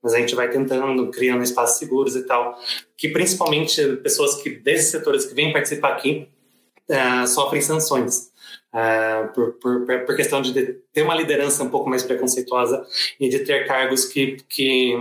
Mas a gente vai tentando, criando espaços seguros e tal, que principalmente pessoas que desses setores que vêm participar aqui uh, sofrem sanções. Uh, por, por, por, questão de ter uma liderança um pouco mais preconceituosa e de ter cargos que, que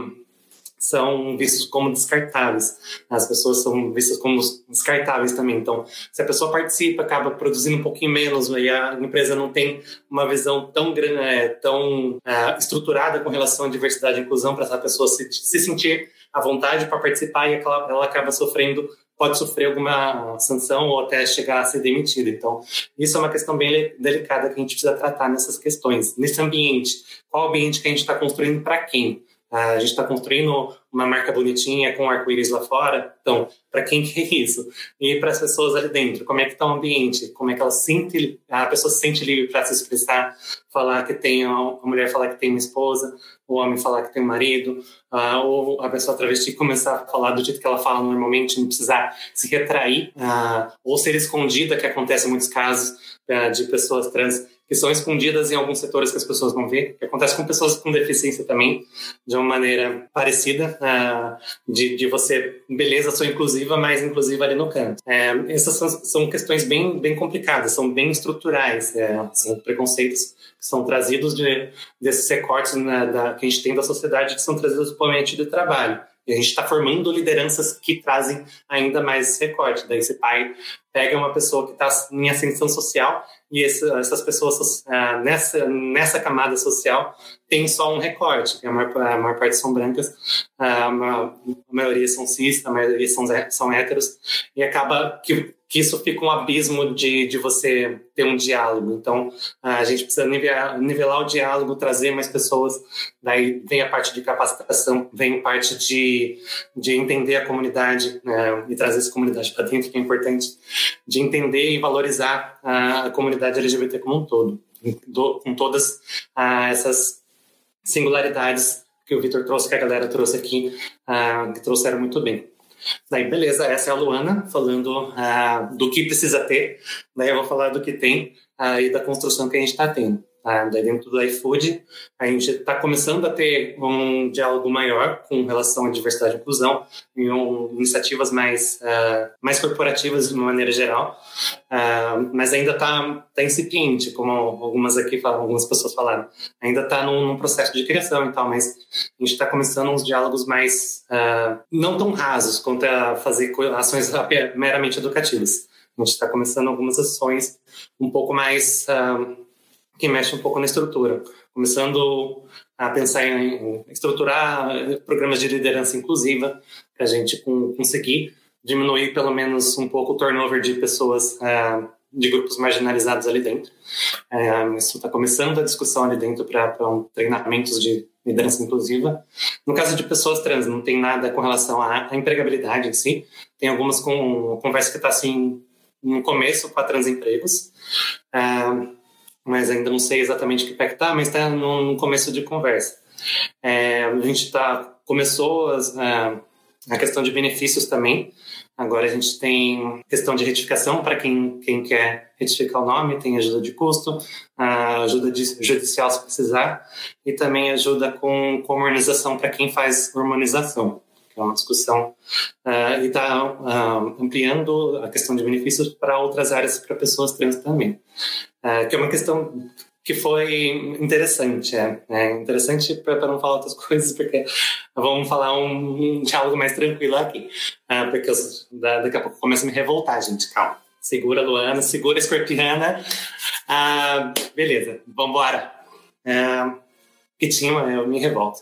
são vistos como descartáveis. As pessoas são vistas como descartáveis também. Então, se a pessoa participa, acaba produzindo um pouquinho menos, e a empresa não tem uma visão tão grande, é, tão é, estruturada com relação à diversidade e inclusão para essa pessoa se, se sentir à vontade para participar e ela, ela acaba sofrendo pode sofrer alguma sanção ou até chegar a ser demitida. Então, isso é uma questão bem delicada que a gente precisa tratar nessas questões. Nesse ambiente, qual ambiente que a gente está construindo para quem? A gente está construindo uma marca bonitinha com arco-íris lá fora. Então, para quem que é isso? E para as pessoas ali dentro, como é que está o ambiente? Como é que ela sente, a pessoa se sente livre para se expressar, falar que tem, a mulher falar que tem uma esposa, o homem falar que tem um marido, uh, ou a pessoa travesti começar a falar do jeito que ela fala normalmente, não precisar se retrair, uh, ou ser escondida, que acontece em muitos casos uh, de pessoas trans que são escondidas em alguns setores que as pessoas não vê, que acontece com pessoas com deficiência também, de uma maneira parecida, uh, de, de você, beleza, sou inclusiva, mas inclusiva ali no canto. É, essas são, são, questões bem, bem complicadas, são bem estruturais, é, são preconceitos que são trazidos de, desses recortes né, da, que a gente tem da sociedade, que são trazidos para o ambiente de trabalho. E a gente está formando lideranças que trazem ainda mais esse recorte. Daí esse pai pega uma pessoa que está em ascensão social e essas pessoas uh, nessa, nessa camada social tem só um recorte. A maior, a maior parte são brancas, uh, a, maioria são cis, a maioria são, são héteros. E acaba que que isso fica um abismo de, de você ter um diálogo. Então, a gente precisa nivelar, nivelar o diálogo, trazer mais pessoas. Daí vem a parte de capacitação, vem a parte de, de entender a comunidade né, e trazer essa comunidade para dentro, que é importante, de entender e valorizar a, comunidade LGBT como um todo, do, com todas essas singularidades que o Vitor trouxe, que a galera trouxe aqui, que trouxeram muito bem. Daí, beleza, essa é a Luana falando uh, do que precisa ter. Daí eu vou falar do que tem uh, e da construção que a gente está tendo. Ah, dentro do iFood, a gente está começando a ter um diálogo maior com relação à diversidade e inclusão, em iniciativas mais, uh, mais corporativas de uma maneira geral, uh, mas ainda está tá incipiente, como algumas aqui falam, algumas pessoas falaram. Ainda está num, num, processo de criação e tal, mas a gente está começando uns diálogos mais uh, não tão rasos quanto a fazer ações (laughs) meramente educativas. A gente está começando algumas ações um pouco mais que mexe um pouco na estrutura, começando a pensar em estruturar programas de liderança inclusiva para a gente conseguir diminuir pelo menos um pouco o turnover de pessoas uh, de grupos marginalizados ali dentro. Uh, isso está começando a discussão ali dentro para um, treinamentos de liderança inclusiva. No caso de pessoas trans, não tem nada com relação à, empregabilidade em si. Tem algumas com conversa que está assim no começo com a Transempregos. Uh, mas ainda não sei exatamente que pé que tá, mas está no começo de conversa. É, a gente tá, começou as, a, a questão de benefícios também. Agora a gente tem questão de retificação para quem, quem quer retificar o nome, tem ajuda de custo, ajuda judicial se precisar, e também ajuda com, com hormonização para quem faz hormonização que é uma discussão, uh, e está uh, ah, ampliando a questão de benefícios para outras áreas para pessoas trans também. Uh, que é uma questão que foi interessante, é, é interessante para não falar outras (laughs) coisas, porque vamos falar um, um diálogo mais tranquilo aqui, porque eu, daqui a pouco começa a me revoltar, gente, calma. Segura, Luana, segura, Escorpiana. beleza, vamos embora. que tinha, eu me revolto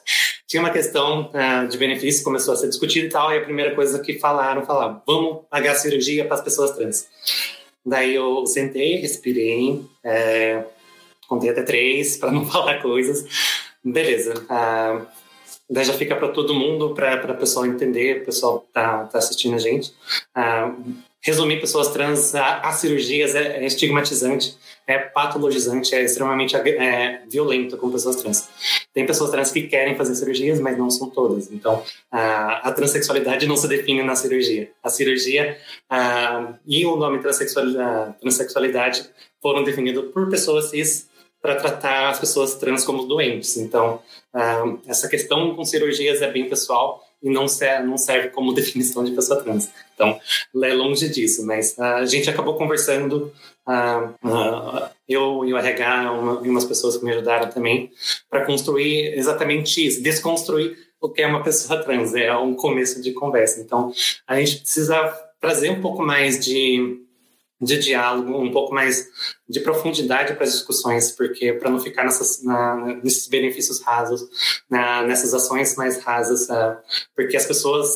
tinha uma questão uh, de benefício começou a ser discutida e tal, e a primeira coisa que falaram, falaram, vamos pagar cirurgia para as pessoas trans. Daí eu sentei, respirei, é, contei até três para não (laughs) falar coisas. Beleza. Uh, daí já fica para todo mundo, para o pessoal entender, o pessoal tá, tá assistindo a gente. Uh, resumir pessoas trans a, a cirurgias é, é, estigmatizante, é patologizante, é extremamente é, violento com pessoas trans. Tem pessoas trans que querem fazer cirurgias, mas não são todas. Então, a, a transexualidade não se define na cirurgia. A cirurgia a, e o nome transexualidade, transexualidade foram definidos por pessoas cis para tratar as pessoas trans como doentes. Então, essa questão com cirurgias é bem pessoal e não serve, não serve como (laughs) definição de pessoa trans. Então, é longe disso, mas a gente acabou conversando, uh, uh, eu e o RH uma, e umas pessoas que me ajudaram também, para construir exatamente isso, desconstruir o que é uma pessoa trans, é um começo de conversa. Então, a gente precisa trazer um pouco mais de de diálogo, um pouco mais de profundidade para as discussões, porque para não ficar nessas, na, nesses benefícios rasos, na, nessas ações mais rasas, uh, porque as pessoas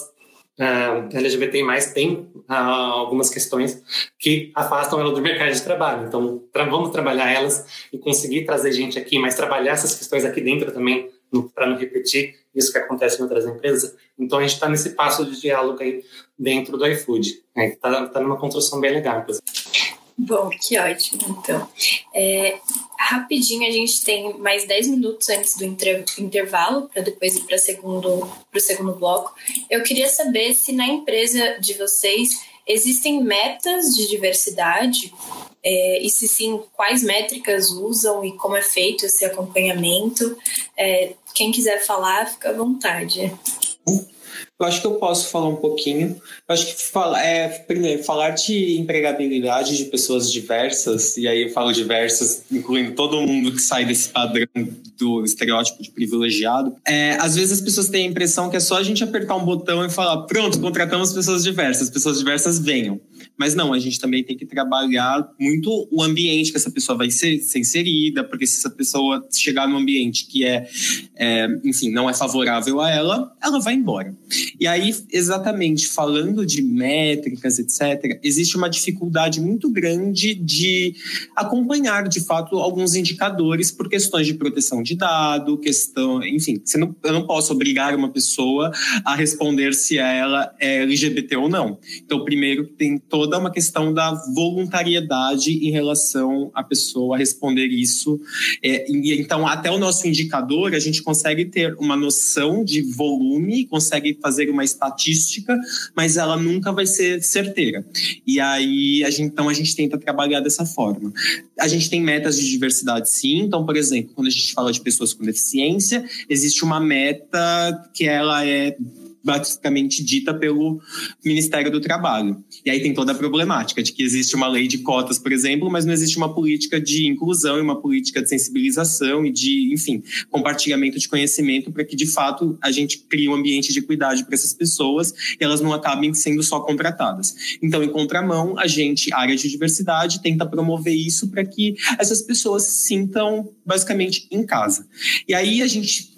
uh, ah, LGBT mais têm uh, algumas questões que afastam ela do mercado de trabalho. Então, tra vamos trabalhar elas e conseguir trazer gente aqui, mas trabalhar essas questões aqui dentro também, para não repetir isso que acontece em outras empresas. Então a gente está nesse passo de diálogo aí dentro do iFood. Está né? tá numa construção bem legal, inclusive. Bom, que ótimo, então. É, rapidinho, a gente tem mais 10 minutos antes do inter, intervalo, para depois ir para segundo, o segundo bloco. Eu queria saber se na empresa de vocês existem metas de diversidade é, e se sim, quais métricas usam e como é feito esse acompanhamento. É, quem quiser falar, fica à vontade. Eu acho que eu posso falar um pouquinho. Eu acho que fala, é, primeiro, falar de empregabilidade de pessoas diversas, e aí eu falo diversas, incluindo todo mundo que sai desse padrão do estereótipo de privilegiado. É, às vezes as pessoas têm a impressão que é só a gente apertar um botão e falar: pronto, contratamos pessoas diversas, pessoas diversas venham. Mas não, a gente também tem que trabalhar muito o ambiente que essa pessoa vai ser, ser inserida, porque se essa pessoa chegar num ambiente que é, é, enfim, não é favorável a ela, ela vai embora. E aí, exatamente, falando de métricas, etc., existe uma dificuldade muito grande de acompanhar, de fato, alguns indicadores por questões de proteção de dado, questão, enfim, não, eu não posso obrigar uma pessoa a responder se ela é LGBT ou não. Então, primeiro, tem uma questão da voluntariedade em relação à pessoa responder isso. É, e, então, até o nosso indicador, a gente consegue ter uma noção de volume, consegue fazer uma estatística, mas ela nunca vai ser certeira. E aí, a gente, então, a gente tenta trabalhar dessa forma. A gente tem metas de diversidade, sim. Então, por exemplo, quando a gente fala de pessoas com deficiência, existe uma meta que ela é basicamente dita pelo Ministério do Trabalho. E aí tem toda a problemática de que existe uma lei de cotas, por exemplo, mas não existe uma política de inclusão e uma política de sensibilização e de, enfim, compartilhamento de conhecimento para que, de fato, a gente crie um ambiente de equidade para essas pessoas e elas não acabem sendo só contratadas. Então, em contramão, a gente, área de diversidade, tenta promover isso para que essas pessoas se sintam basicamente em casa. E aí a gente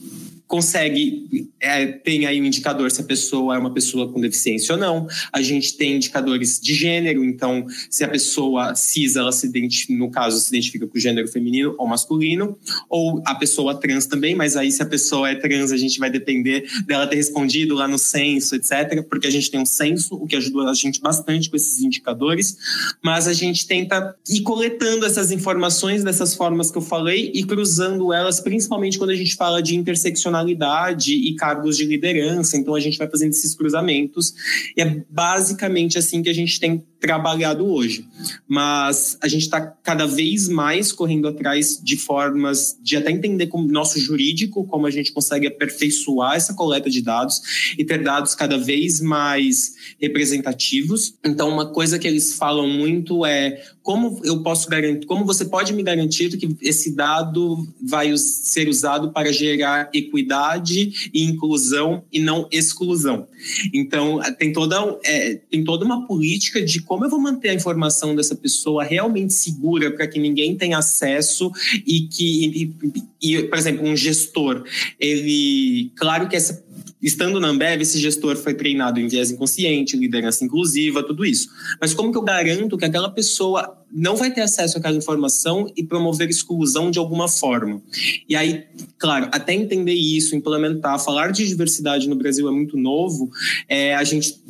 consegue, é, tem aí um indicador se a pessoa é uma pessoa com deficiência ou não. A gente tem indicadores de gênero, então se a pessoa cis, ela se identifica, no caso, se identifica com gênero feminino ou masculino, ou a pessoa trans também, mas aí se a pessoa é trans, a gente vai depender dela ter respondido lá no censo, etc., porque a gente tem um censo, o que ajuda a gente bastante com esses indicadores, mas a gente tenta ir coletando essas informações dessas formas que eu falei e cruzando elas, principalmente quando a gente fala de interseccionalidade personalidade e cargos de liderança. Então a gente vai fazendo esses cruzamentos e é basicamente assim que a gente tem trabalhado hoje. Mas a gente está cada vez mais correndo atrás de formas de até entender como nosso jurídico, como a gente consegue aperfeiçoar essa coleta de dados e ter dados cada vez mais representativos. Então, uma coisa que eles falam muito é como eu posso garantir, como você pode me garantir que esse dado vai ser usado para gerar equidade e inclusão e não exclusão. Então, tem toda, é, tem toda uma política de como eu vou manter a informação dessa pessoa realmente segura para que ninguém tenha acesso e que, e, e, por exemplo, um gestor, ele, claro que essa estando na Ambev, esse gestor foi treinado em viés inconsciente, liderança inclusiva, tudo isso. Mas como que eu garanto que aquela pessoa não vai ter acesso àquela informação e promover exclusão de alguma forma? E aí, claro, até entender isso, implementar, falar de diversidade no Brasil é muito novo, é, a gente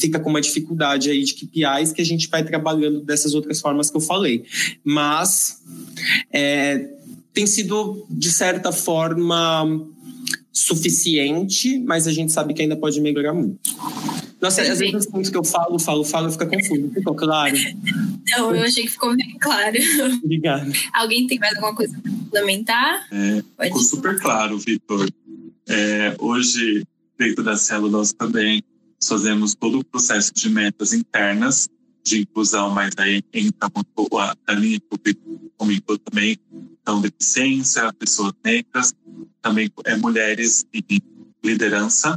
fica com uma dificuldade aí de KPIs que a gente vai trabalhando dessas outras formas que eu falei. Mas é, tem sido, de certa forma, suficiente, mas a gente sabe que ainda pode melhorar muito. Nossa, às vezes os pontos que eu falo, falo, falo, fica confuso. Ficou claro? (laughs) Não, eu achei que ficou bem claro. Obrigado. Alguém tem mais alguma coisa para complementar? É, ficou super claro, Vitor. É, hoje, dentro da célula, nós também fazemos todo o processo de metas internas de inclusão, mas aí entra muito a, a linha que comentou também, então deficiência, pessoas negras, também é mulheres em liderança.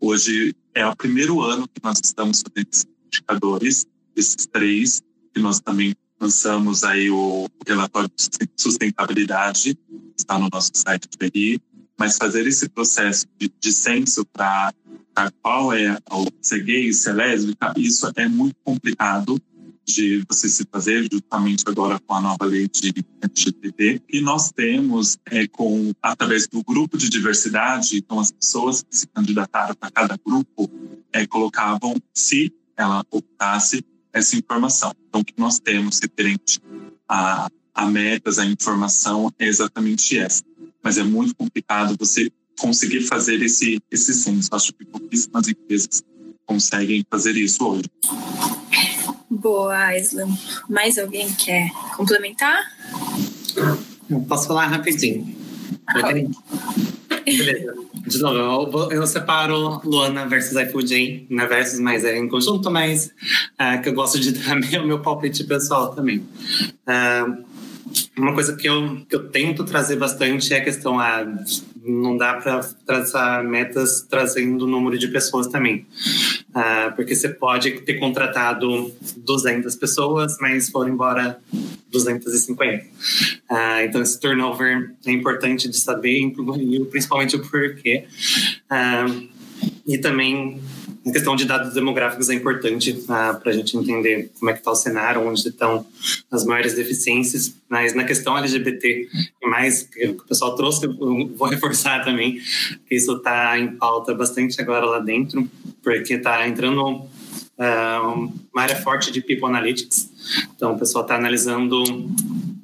Hoje é o primeiro ano que nós estamos fazendo esses indicadores, esses três, que nós também lançamos aí o relatório de sustentabilidade, está no nosso site do mas fazer esse processo de, de censo para qual é o ser gay, ser lésbica, isso é muito complicado de você se fazer justamente agora com a nova lei de LGTB. E nós temos, é, com através do grupo de diversidade, então as pessoas que se candidataram para cada grupo é, colocavam, se ela optasse, essa informação. Então, o que nós temos referente a, a metas, a informação é exatamente essa. Mas é muito complicado você conseguir fazer esse, esse censo. Acho que pouquíssimas empresas conseguem fazer isso hoje. Boa, Isla. Mais alguém quer complementar? Eu posso falar rapidinho. Beleza. De novo, eu, eu separo Luana versus iFood aí, na versus, mas é em conjunto, mas uh, que eu gosto de (laughs) dar meu, meu palpite pessoal também. Uh, uma coisa que eu, que eu tento trazer bastante é a questão, ah, não dá para traçar metas trazendo o número de pessoas também. Ah, porque você pode ter contratado 200 pessoas, mas foram embora 250. Ah, então, esse turnover é importante de saber, (laughs) principalmente o porquê. Ah, e também a questão de dados demográficos é importante ah, para a gente entender como é que está o cenário, onde estão as maiores deficiências. Mas na questão LGBT, mais que o pessoal trouxe, eu vou reforçar também que isso está em pauta bastante agora lá dentro, porque está entrando uh, uma área forte de People Analytics. Então, o pessoal está analisando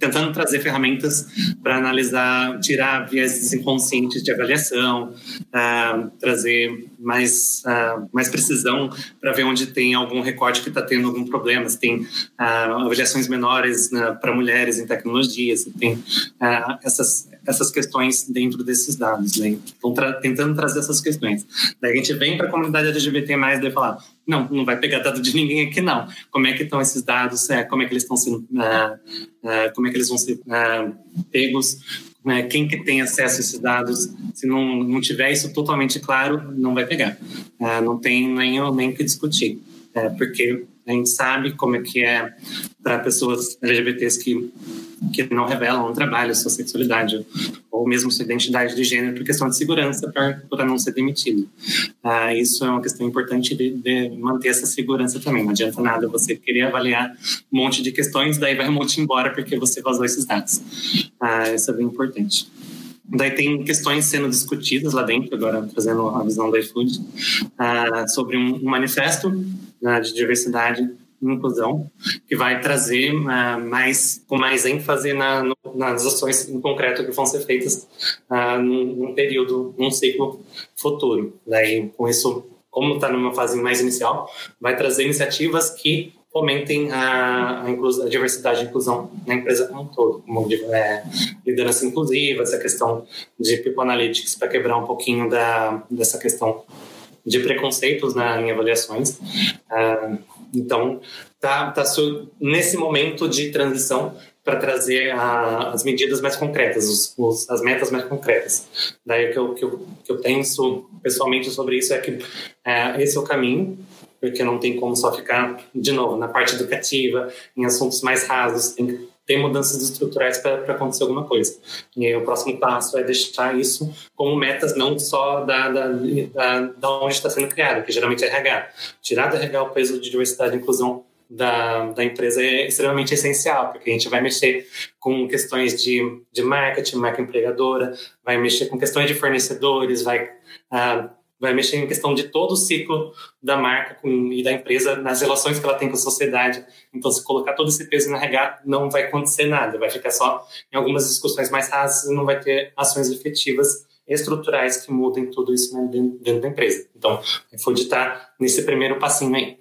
tentando trazer ferramentas para analisar, tirar viés inconscientes de avaliação, uh, trazer mais, uh, mais precisão para ver onde tem algum recorte que está tendo algum problema, se tem uh, avaliações menores né, para mulheres em tecnologia, se tem essas, essas questões dentro desses dados. Né? Estão tra tentando trazer essas questões. Daí a gente vem para a comunidade LGBT+, daí falar, não, não vai pegar dado de ninguém aqui não. Como é que estão esses dados? É, como é que eles estão sendo, uh, uh, como é que eles vão ser pegos? Né? Quem que tem acesso a esses dados? Se não, não tiver isso totalmente claro, não vai pegar. não tem nem nem que discutir, porque a gente sabe como é que é para pessoas LGBTs que que não revelam no trabalho sua sexualidade ou mesmo sua identidade de gênero por questão de segurança para não ser demitido. Ah, isso é uma questão importante de, de, manter essa segurança também. Não adianta nada você querer avaliar um monte de questões, daí vai um monte embora porque você vazou esses dados. Ah, isso é bem importante. Daí tem questões sendo discutidas lá dentro, agora trazendo a visão do iFood, ah, sobre um, um manifesto né, de diversidade inclusão, que vai trazer uh, mais, com mais ênfase na, no, nas ações em concreto que vão ser feitas uh, num, num, período, num ciclo futuro. Daí, com isso, como está numa fase mais inicial, vai trazer iniciativas que fomentem a, a, diversidade e inclusão na empresa como um todo, como é, liderança inclusiva, essa questão de People Analytics para quebrar um pouquinho da, dessa questão de preconceitos na, em avaliações. Uh, então, tá, tá nesse momento de transição para trazer a, as medidas mais concretas, os, os, as metas mais concretas. Daí o que eu, que eu, que eu penso pessoalmente sobre isso é que é, esse é o caminho, porque não tem como só ficar, de novo, na parte educativa, em assuntos mais rasos, tem ter mudanças estruturais para acontecer alguma coisa. E aí, o próximo passo é deixar isso como metas não só da, da, da, da onde está sendo criado, que geralmente é RH. Tirar do RH o peso de diversidade e inclusão da, da empresa é extremamente essencial, porque a gente vai mexer com questões de, de marketing, marca empregadora, vai mexer com questões de fornecedores, vai uh, vai mexer em questão de todo o ciclo da marca com, e da empresa, nas relações que ela tem com a sociedade. Então, se colocar todo esse peso na regata, não vai acontecer nada, vai ficar só em algumas discussões mais rasas e não vai ter ações efetivas estruturais que mudem tudo isso né, dentro, dentro, da empresa. Então, foi de estar nesse primeiro passinho aí.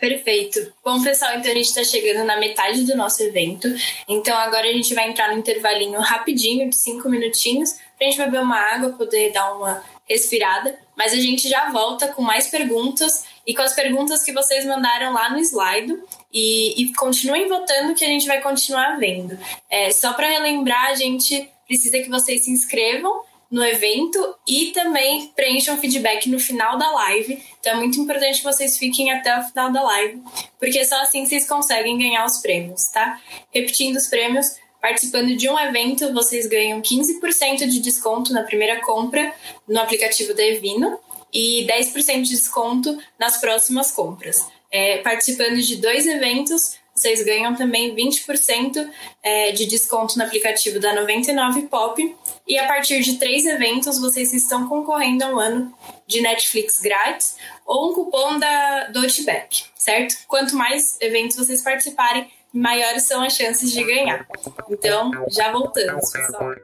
Perfeito. Bom, pessoal, então a gente está chegando na metade do nosso evento. Então agora a gente vai entrar no intervalinho rapidinho, de cinco minutinhos, para a gente beber uma água, poder dar uma respirada, mas a gente já volta com mais perguntas e com as perguntas que vocês mandaram lá no slide. E, e continuem votando que a gente vai continuar vendo. É, só para relembrar, a gente precisa que vocês se inscrevam no evento e também preencham feedback no final da live. Então é muito importante que vocês fiquem até o final da live, porque só assim vocês conseguem ganhar os prêmios, tá? Repetindo os prêmios, Participando de um evento, vocês ganham 15% de desconto na primeira compra no aplicativo da Evino e 10% de desconto nas próximas compras. É, participando de dois eventos, vocês ganham também 20% é, de desconto no aplicativo da 99 Pop. E a partir de três eventos, vocês estão concorrendo a um ano de Netflix grátis ou um cupom da Outback, certo? Quanto mais eventos vocês participarem, maiores são as chances de ganhar. Então, já voltamos, pessoal.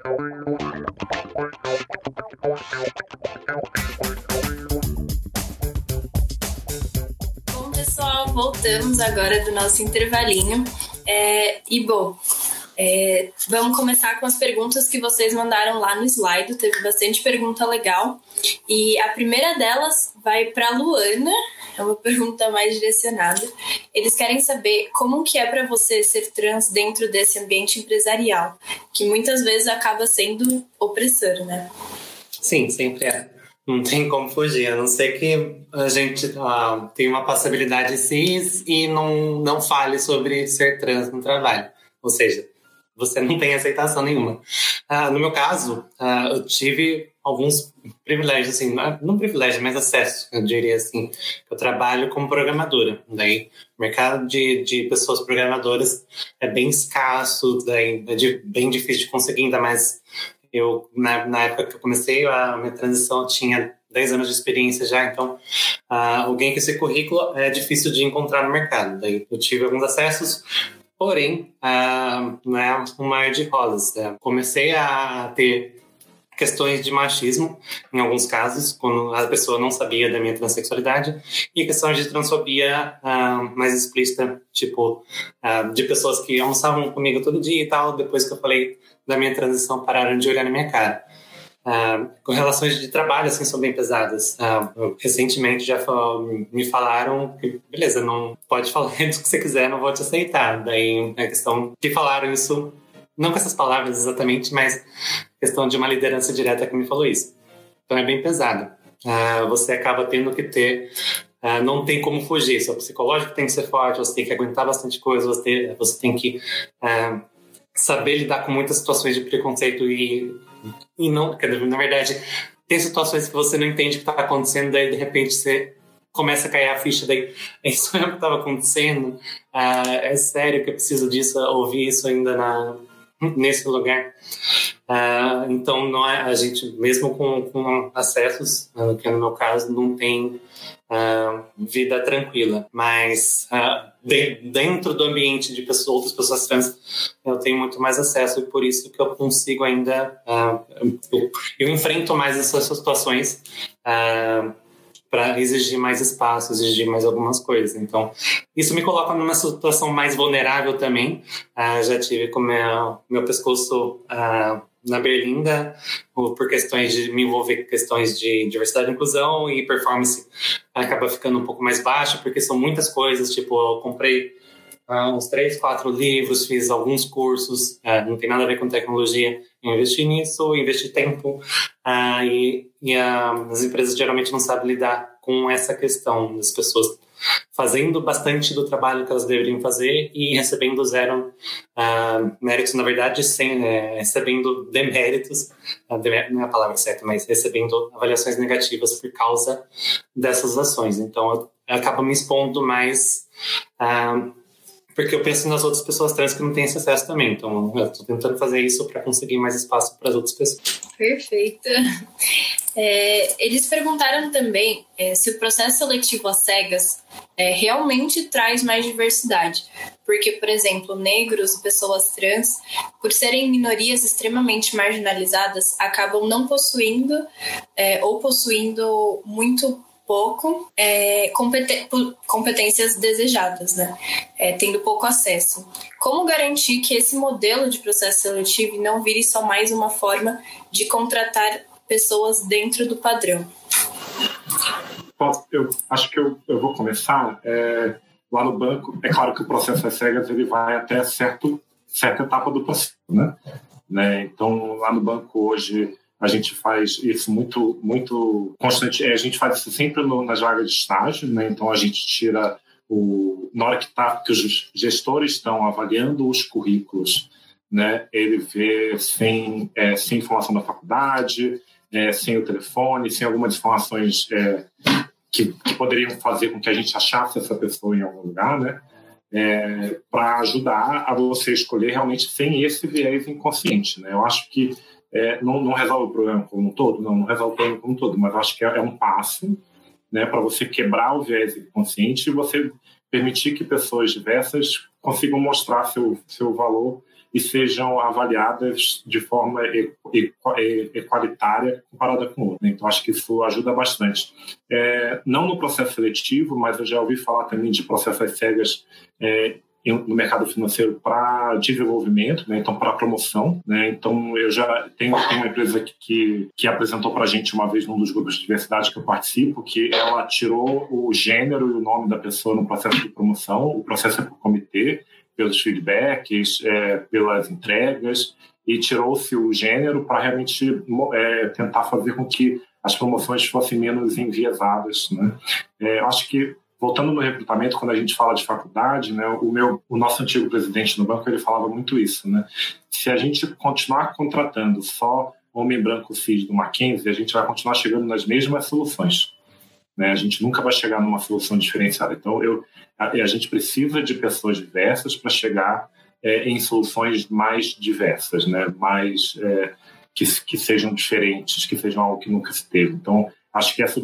Pessoal, voltamos agora do nosso intervalinho. É, e, bom, é, vamos começar com as perguntas que vocês mandaram lá no slide. Teve bastante pergunta legal. E a primeira delas vai para Luana. É uma (laughs) pergunta mais direcionada. Eles querem saber como que é para você ser trans dentro desse ambiente empresarial, que muitas vezes acaba sendo opressor, né? Sim, sempre é. Não tem como fugir, a não ser que a gente uh, tenha uma passabilidade cis e não, não fale sobre ser trans no trabalho. Ou seja, você não tem aceitação nenhuma. Ah, no meu caso, ah, eu tive alguns privilégios, assim, não privilégio, mas acesso, eu diria assim. Eu trabalho como programadora, daí o mercado de, de pessoas programadoras é bem escasso, daí é de, bem difícil de conseguir, ainda mais eu, na, na época que eu comecei a minha transição, tinha 10 anos de experiência já, então uh, alguém com esse currículo é difícil de encontrar no mercado. Daí eu tive alguns acessos, Porém, uh, não é um mar de rosas. Né? Comecei a ter questões de machismo, em alguns casos, quando a pessoa não sabia da minha transexualidade, e questões de transfobia uh, mais explícita, tipo, uh, de pessoas que almoçavam comigo todo dia e tal, depois que eu falei da minha transição, pararam de olhar na minha cara. Uh, com relações de trabalho, assim, são bem pesadas. Uh, recentemente já me falaram que, beleza, não pode (laughs) falar do que você quiser, não vou te aceitar. Daí a questão que falaram isso, não com essas palavras exatamente, mas questão de uma liderança direta que me falou isso. Então é bem pesado. Uh, você acaba tendo que ter Uh, não tem como fugir. Seu psicológico tem que ser forte, você tem que aguentar bastante coisa, você, você tem que uh, saber lidar com muitas situações de preconceito e e não, na verdade, tem situações que você não entende o que está acontecendo, daí de repente você começa a cair a ficha, daí (laughs) é isso mesmo que estava acontecendo, é sério que eu preciso disso, ouvir isso ainda na, nesse lugar. Ah, então, não é, a gente, mesmo com, com acessos, ah, que no meu caso, não tem vida tranquila, mas de, dentro do ambiente de pessoas, outras pessoas trans, eu tenho muito mais acesso e por isso que eu consigo ainda, eu, eu, enfrento mais essas situações uh, para exigir mais espaço, exigir mais algumas coisas. Então, isso me coloca numa situação mais vulnerável também. Uh, já tive com meu, meu pescoço na Berlinda por questões de me envolver com questões de diversidade e inclusão e performance acaba ficando um pouco mais baixa porque são muitas coisas tipo eu comprei uh, uns três quatro livros fiz alguns cursos uh, não tem nada a ver com tecnologia investi nisso investi tempo uh, e, e as empresas geralmente não sabem lidar com essa questão das pessoas fazendo bastante do trabalho que elas deveriam fazer e recebendo zero uh, méritos, na verdade, sem, é, recebendo deméritos, uh, não é a palavra certa, mas recebendo avaliações negativas por causa dessas ações. Então, eu, eu acabo me expondo mais. Uh, porque eu penso nas outras pessoas trans que não têm esse acesso também. Então, eu estou tentando fazer isso para conseguir mais espaço para as outras pessoas. Perfeito. (laughs) É, eles perguntaram também é, se o processo seletivo às cegas é, realmente traz mais diversidade. Porque, por exemplo, negros e pessoas trans, por serem minorias extremamente marginalizadas, acabam não possuindo é, ou possuindo muito pouco é, competências desejadas, né? É, tendo pouco acesso. Como garantir que esse modelo de processo seletivo não vire só mais uma forma de contratar pessoas dentro do padrão? Eu acho que eu, eu vou começar. É, lá no banco, é claro que o processo às cegas ele vai até certo, certa etapa do processo, né? né? Então, lá no banco hoje a gente faz isso muito, muito constante. É, a gente faz isso sempre nas vagas de estágio, né? Então a gente tira o na hora que tá que os gestores estão avaliando os currículos, né? Ele vê sem é, sem informação da faculdade, é, sem o telefone, sem algumas informações é, que, que, poderiam fazer com que a gente achasse essa pessoa em algum lugar, né? É, para ajudar a você escolher realmente sem esse viés inconsciente, né? Eu acho que é, não, não, resolve o problema como um todo, não, não resolve o problema como um todo, mas acho que é, é um passo, né, para você quebrar o viés inconsciente e você permitir que pessoas diversas consigam mostrar seu seu valor e sejam avaliadas de forma equalitária comparada com outra. Então, acho que isso ajuda bastante. É, não no processo seletivo, mas eu já ouvi falar também de processos cegas é, no mercado financeiro para desenvolvimento, né? então para promoção. Né? Então eu já tenho, tenho uma empresa que, que, que apresentou para a gente uma vez num dos grupos de diversidade que eu participo, que ela tirou o gênero e o nome da pessoa no processo de promoção. O processo é por comitê, pelos feedbacks, é, pelas entregas, e tirou-se o gênero para realmente é, tentar fazer com que as promoções fossem menos enviesadas. Né? É, acho que voltando no recrutamento, quando a gente fala de faculdade, né, o meu, o nosso antigo presidente no banco ele falava muito isso, né? Se a gente continuar contratando só homem branco cis do Mackenzie, a gente vai continuar chegando nas mesmas soluções. Né? A gente nunca vai chegar numa solução diferenciada. Então, eu, a, a gente precisa de pessoas diversas para chegar é, em soluções mais diversas, né? mais é, que, que sejam diferentes, que sejam algo que nunca se teve. Então, acho que essa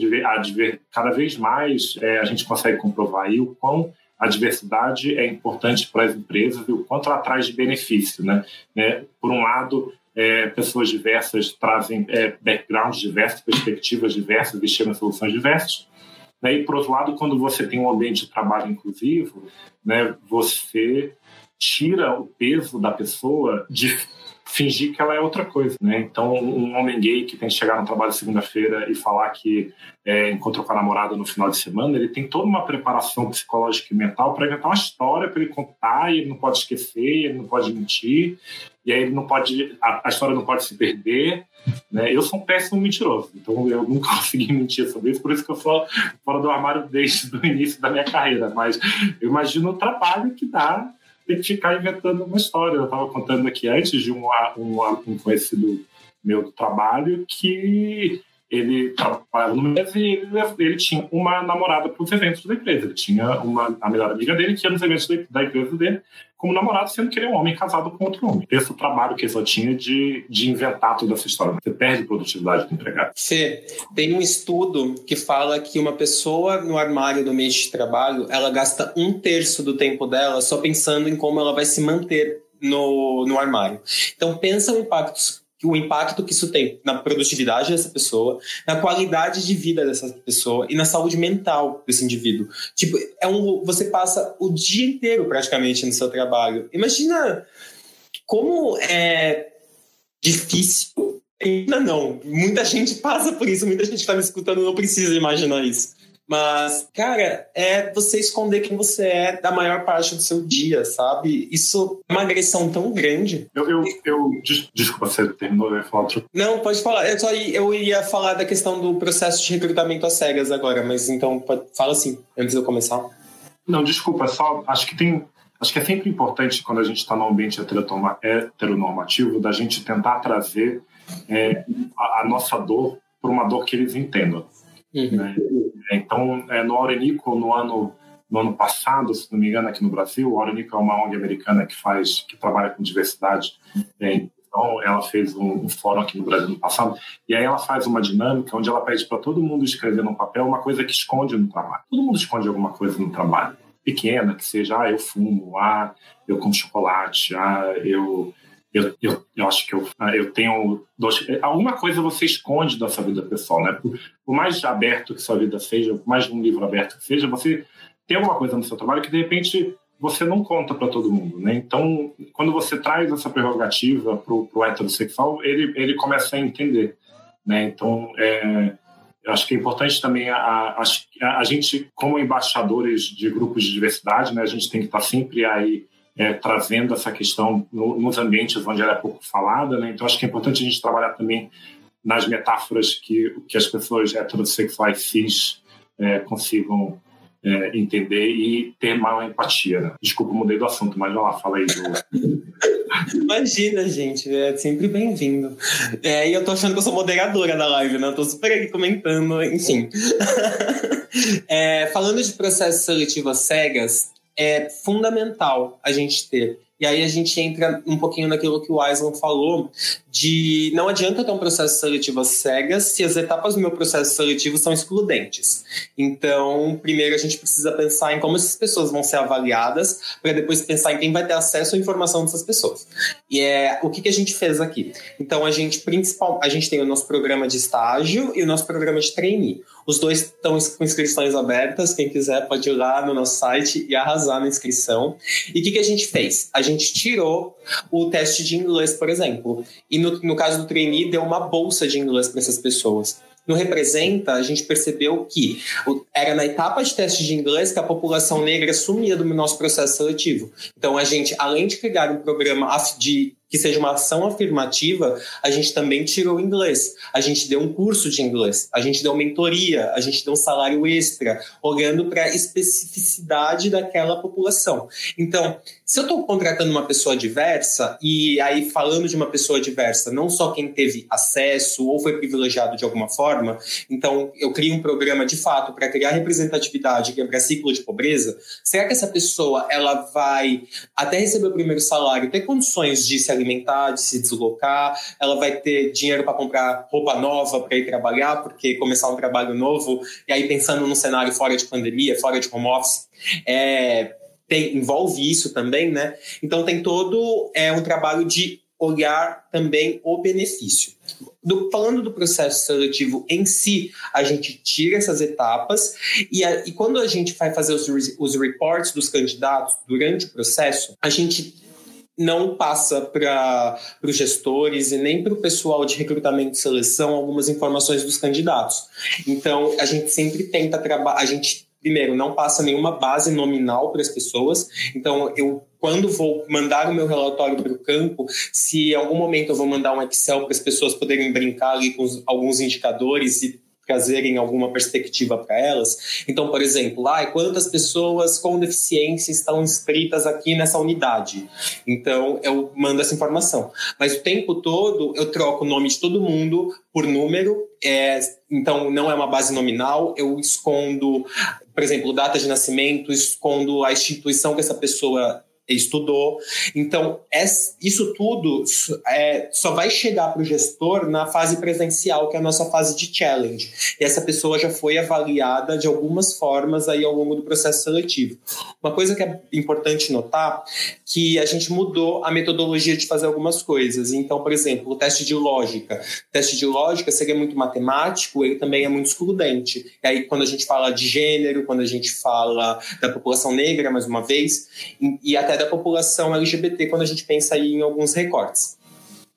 cada vez mais é, a gente consegue comprovar aí o quão a diversidade é importante para as empresas e o quanto ela traz de benefício, né? É, por um lado, é, pessoas diversas trazem é, backgrounds diversos, perspectivas diversas e chegam soluções diversas. Né? E, por outro lado, quando você tem um ambiente de trabalho inclusivo, né, você tira o peso da pessoa de fingir que ela é outra coisa, né? Então, um homem gay que tem que chegar no trabalho segunda-feira e falar que é, encontrou com a namorada no final de semana, ele tem toda uma preparação psicológica e mental para inventar uma história para ele contar, e ele não pode esquecer, ele não pode mentir, e aí ele não pode, a, a história não pode se perder, né? Eu sou um péssimo mentiroso, então eu nunca (laughs) consegui mentir sobre isso, por isso que eu sou fora do armário desde o início da minha carreira, mas eu imagino o trabalho que dá tem que ficar inventando uma história. Eu estava contando aqui antes de um, um, um conhecido meu do trabalho que ele trabalhava no mês e ele, tinha uma namorada para os eventos da empresa. Ele tinha uma, a melhor amiga dele que ia nos eventos da empresa dele como namorado, sendo que ele é um homem casado com outro homem. Esse é o trabalho que ele só tinha de, de inventar toda essa história. Você perde produtividade do empregado. Fê, tem um estudo que fala que uma pessoa no armário do mês de trabalho, ela gasta um terço do tempo dela só pensando em como ela vai se manter no, no armário. Então pensa o impacto o impacto que isso tem na produtividade dessa pessoa, na qualidade de vida dessa pessoa e na saúde mental desse indivíduo. Tipo, é um, você passa o dia inteiro praticamente no seu trabalho. Imagina como é difícil. Ainda não. Muita gente passa por isso, muita gente está me escutando não precisa imaginar isso. Mas, cara, é você esconder quem você é da maior parte do seu dia, sabe? Isso é uma agressão tão grande. Eu, eu, eu desculpa, você terminou de falar outro. Não, pode falar. Eu, só, eu ia falar da questão do processo de recrutamento às cegas agora, mas então pode, fala assim, antes de eu começar. Não, desculpa, só acho que tem. Acho que é sempre importante quando a gente está no ambiente heteronormativo da gente tentar trazer é, a, a nossa dor para uma dor que eles entendam. Uhum. Né? Então, é, no Aurenico, no ano, no ano passado, se não me engano, aqui no Brasil, a Aurenico é uma ONG americana que faz, que trabalha com diversidade. Né? Então, ela fez um, um, fórum aqui no Brasil no passado, e aí ela faz uma dinâmica onde ela pede para todo mundo escrever no papel uma coisa que esconde no trabalho. Todo mundo esconde alguma coisa no trabalho, pequena, que seja, ah, eu fumo, ah, eu como chocolate, ah, eu eu, eu, eu acho que eu, eu tenho dois, alguma coisa você esconde da sua vida pessoal, né? Por, por, mais aberto que sua vida seja, por mais um livro aberto que seja, você tem alguma coisa no seu trabalho que de repente você não conta para todo mundo, né? Então, quando você traz essa prerrogativa para o heterossexual, ele ele começa a entender, né? Então, é, eu acho que é importante também a, a, a, gente, como embaixadores de grupos de diversidade, né? A gente tem que estar sempre aí é, trazendo essa questão no, nos ambientes onde ela é pouco falada. Né? Então, acho que é importante a gente trabalhar também nas metáforas que, que as pessoas heterossexuais cis é, consigam é, entender e ter maior empatia. Né? Desculpa, mudei do assunto, mas vai lá, fala aí. Do... Imagina, gente, é sempre bem-vindo. É, e eu tô achando que eu sou moderadora da live, né? Eu tô super aqui comentando, enfim. (laughs) é, falando de processo seletivo às cegas, é fundamental a gente ter e aí a gente entra um pouquinho naquilo que o Aislan falou, de não adianta ter um processo seletivo às cegas se as etapas do meu processo seletivo são excludentes. Então, primeiro a gente precisa pensar em como essas pessoas vão ser avaliadas, para depois pensar em quem vai ter acesso à informação dessas pessoas. E é o que, que a gente fez aqui. Então, a gente principal, a gente tem o nosso programa de estágio e o nosso programa de trainee. Os dois estão com inscrições abertas. Quem quiser pode ir lá no nosso site e arrasar na inscrição. E o que, que a gente fez? A gente tirou o teste de inglês, por exemplo. E no, no caso do trainee, deu uma bolsa de inglês para essas pessoas. No Representa, a gente percebeu que era na etapa de teste de inglês que a população negra sumia do nosso processo seletivo. Então, a gente, além de criar um programa de que seja uma ação afirmativa, a gente também tirou inglês. A gente deu um curso de inglês, a gente deu mentoria, a gente deu um salário extra, olhando para a especificidade daquela população. Então, se eu estou contratando uma pessoa diversa, e aí falando de uma pessoa diversa, não só quem teve acesso ou foi privilegiado de alguma forma, então eu crio um programa de fato para criar representatividade, quebrar ciclo de pobreza, será que essa pessoa ela vai, até receber o primeiro salário, ter condições de se alimentar, de se deslocar, ela vai ter dinheiro para comprar roupa nova para ir trabalhar, porque começar um trabalho novo, e aí pensando num cenário fora de pandemia, fora de home office, é, tem, envolve isso também, né? Então tem todo é, um trabalho de olhar também o benefício. Do, falando do processo seletivo em si, a gente tira essas etapas e, a, e quando a gente vai fazer os, os reports dos candidatos durante o processo, a gente não passa para os gestores e nem para o pessoal de recrutamento e seleção algumas informações dos candidatos. Então, a gente sempre tenta trabalhar, a gente primeiro, não passa nenhuma base nominal para as pessoas. Então, eu, quando vou mandar o meu relatório para o campo, se em algum momento eu vou mandar um Excel para as pessoas poderem brincar ali com alguns indicadores e trazerem alguma perspectiva para elas. Então, por exemplo, ah, quantas pessoas com deficiência estão inscritas aqui nessa unidade? Então, eu mando essa informação. Mas o tempo todo eu troco o nome de todo mundo por número, é, então não é uma base nominal, eu escondo, por exemplo, data de nascimento, escondo a instituição que essa pessoa estudou. Então, isso tudo é, só vai chegar para o gestor na fase presencial, que é a nossa fase de challenge. E essa pessoa já foi avaliada de algumas formas aí ao longo do processo seletivo. Uma coisa que é importante notar que a gente mudou a metodologia de fazer algumas coisas. Então, por exemplo, o teste de lógica. O teste de lógica seria muito matemático, ele também é muito excludente. E aí, quando a gente fala de gênero, quando a gente fala da população negra, mais uma vez, e até da população LGBT quando a gente pensa aí em alguns recortes.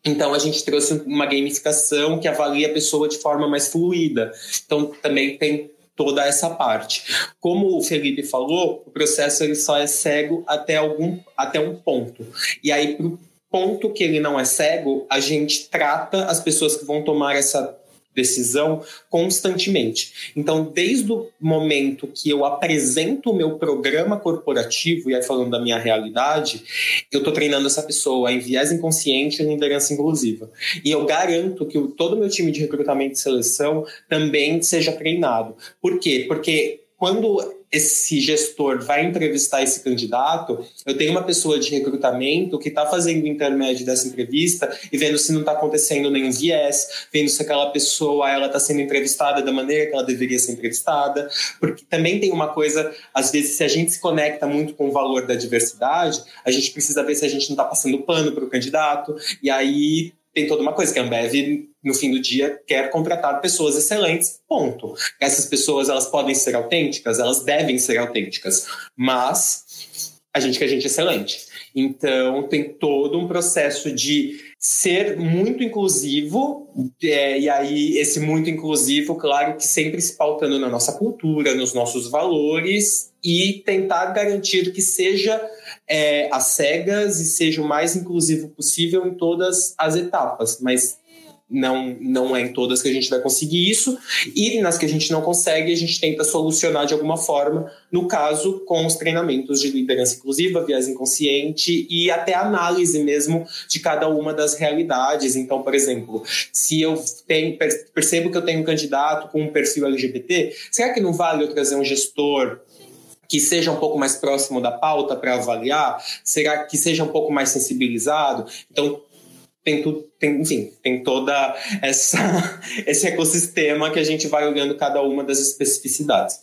Então a gente trouxe uma gamificação que avalia a pessoa de forma mais fluida. Então também tem toda essa parte. Como o Felipe falou, o processo ele só é cego até algum até um ponto. E aí pro ponto que ele não é cego, a gente trata as pessoas que vão tomar essa decisão constantemente. Então, desde o momento que eu apresento o meu programa corporativo, e aí falando da minha realidade, eu estou treinando essa pessoa em viés inconsciente e liderança inclusiva. E eu garanto que todo o meu time de recrutamento e seleção também seja treinado. Por quê? Porque quando esse gestor vai entrevistar esse candidato, eu tenho uma pessoa de recrutamento que está fazendo o intermédio dessa entrevista e vendo se não está acontecendo nenhum viés, vendo se aquela pessoa ela está sendo entrevistada da maneira que ela deveria ser entrevistada, porque também tem uma coisa, às vezes se a gente se conecta muito com o valor da diversidade, a gente precisa ver se a gente não está passando pano para o candidato e aí tem toda uma coisa que a Ambev no fim do dia quer contratar pessoas excelentes, ponto. Essas pessoas elas podem ser autênticas, elas devem ser autênticas, mas a gente quer gente excelente. Então tem todo um processo de ser muito inclusivo, é, e aí esse muito inclusivo, claro que sempre se pautando na nossa cultura, nos nossos valores, e tentar garantir que seja é, às cegas e seja o mais inclusivo possível em todas as etapas, mas não, não é em todas que a gente vai conseguir isso, e nas que a gente não consegue, a gente tenta solucionar de alguma forma, no caso, com os treinamentos de liderança inclusiva, viés inconsciente e até análise mesmo de cada uma das realidades. Então, por exemplo, se eu tenho, percebo que eu tenho um candidato com um perfil LGBT, será que não vale eu trazer um gestor que seja um pouco mais próximo da pauta para avaliar? Será que seja um pouco mais sensibilizado? Então, tem tudo, tem, enfim, tem toda essa (laughs) esse ecossistema que a gente vai olhando cada uma das especificidades.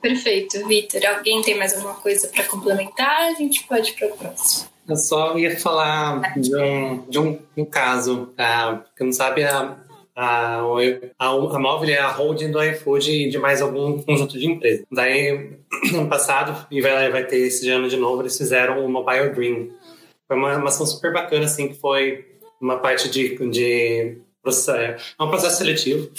Perfeito, Vitor. Alguém tem mais alguma coisa para complementar? A gente pode ir para o próximo. Eu só ia falar de um, de um, um caso, uh, que não sabe a, a, a, a móvel é a holding do iFood e de mais algum conjunto de empresas. Daí, (clears throat) no passado, e vai, vai ter esse ano de novo, eles fizeram o Mobile Dream. Foi uma, uma ação super bacana, assim, que foi uma parte de, de processo, é um processo seletivo.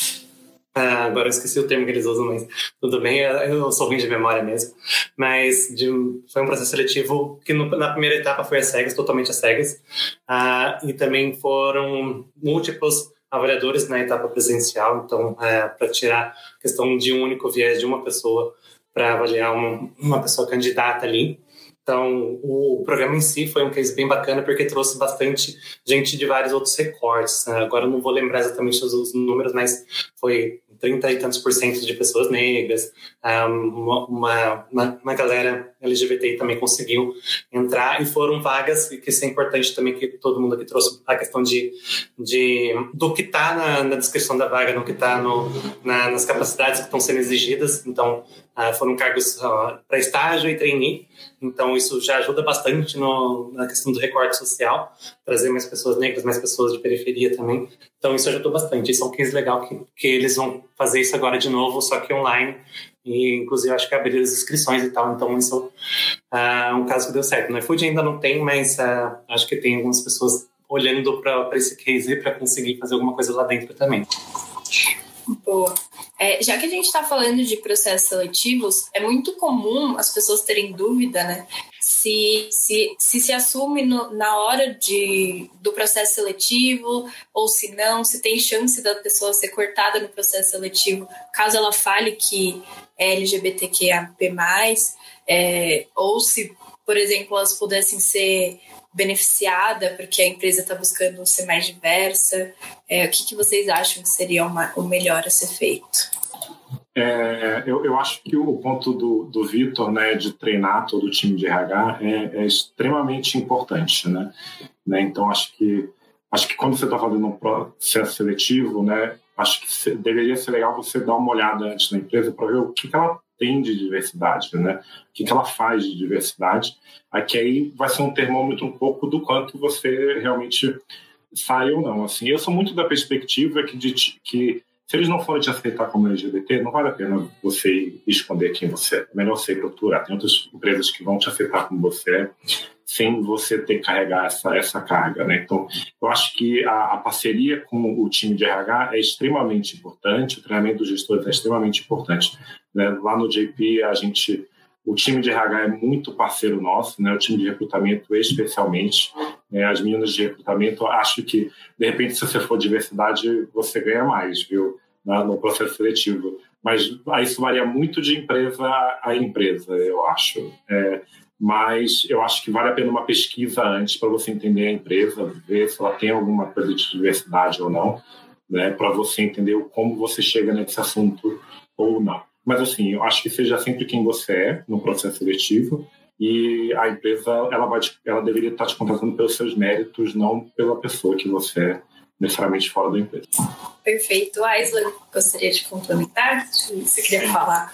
Ah, agora eu esqueci o termo que eles usam, mas tudo bem, eu sou ruim de memória mesmo. Mas de, foi um processo seletivo que no, na primeira etapa foi a cegas, totalmente a cegas. Ah, e também foram múltiplos avaliadores na etapa presencial, então, é, para tirar questão de um único viés de uma pessoa para avaliar uma, uma pessoa candidata ali. Então, o programa em si foi um case bem bacana porque trouxe bastante gente de vários outros recortes. Né? Agora eu não vou lembrar exatamente os, números, mas foi 30 e tantos por cento de pessoas negras, uma, uma, uma, galera LGBT também conseguiu entrar e foram vagas, e que isso é importante também que todo mundo aqui trouxe a questão de, de do que está na, na, descrição da vaga, no que está na, nas capacidades que estão sendo exigidas. Então, foram cargos para estágio e trainee, então isso já ajuda bastante no, na questão do recorte social, trazer mais pessoas negras, mais pessoas de periferia também. Então isso ajudou bastante. Isso é um case legal que, que eles vão fazer isso agora de novo, só que online. E inclusive acho que abriram as inscrições e tal. Então isso é um caso que deu certo. No iFood ainda não tem, mas uh, acho que tem algumas pessoas olhando para esse case para conseguir fazer alguma coisa lá dentro também. Boa. É, já que a gente está falando de processos seletivos, é muito comum as pessoas terem dúvida, né? Se se, se, se assume no, na hora de, do processo seletivo ou se não, se tem chance da pessoa ser cortada no processo seletivo, caso ela fale que é LGBTQIA+, é, ou se, por exemplo, elas pudessem ser beneficiada porque a empresa está buscando ser mais diversa? É, o que, que vocês acham que seria uma, o melhor a ser feito? É, eu, eu, acho que o ponto do, do Vitor, né, de treinar todo o time de RH é, é extremamente importante, né? né? Então acho que acho que quando você está fazendo um processo seletivo, né, acho que deveria ser legal você dar uma olhada antes na empresa para ver o que, que ela tem de diversidade, né? O que, que ela faz de diversidade. Aqui aí vai ser um termômetro um pouco do quanto você realmente sai ou não. Assim, eu sou muito da perspectiva que, de, que se eles não forem te aceitar como LGBT, não vale a pena você esconder quem você é. Melhor você procurar. Tem outras empresas que vão te aceitar como você é, sem você ter que carregar essa, essa carga. Né? Então, eu acho que a, a, parceria com o time de RH é extremamente importante, o treinamento dos gestores é extremamente importante. Né? Lá no JP, a gente, o time de RH é muito parceiro nosso, né? o time de recrutamento especialmente. Né? As meninas de recrutamento, acho que, de repente, se você for diversidade, você ganha mais, viu? no processo seletivo. Mas isso varia muito de empresa a empresa, eu acho. É, mas eu acho que vale a pena uma pesquisa antes para você entender a empresa, ver se ela tem alguma coisa de diversidade ou não, né, para você entender como você chega nesse assunto ou não. Mas assim, eu acho que seja sempre quem você é no processo seletivo e a empresa ela vai ela deveria estar te contratando pelos seus méritos, não pela pessoa que você é necessariamente fora da empresa. Perfeito. Aisla, gostaria de complementar? Você queria falar?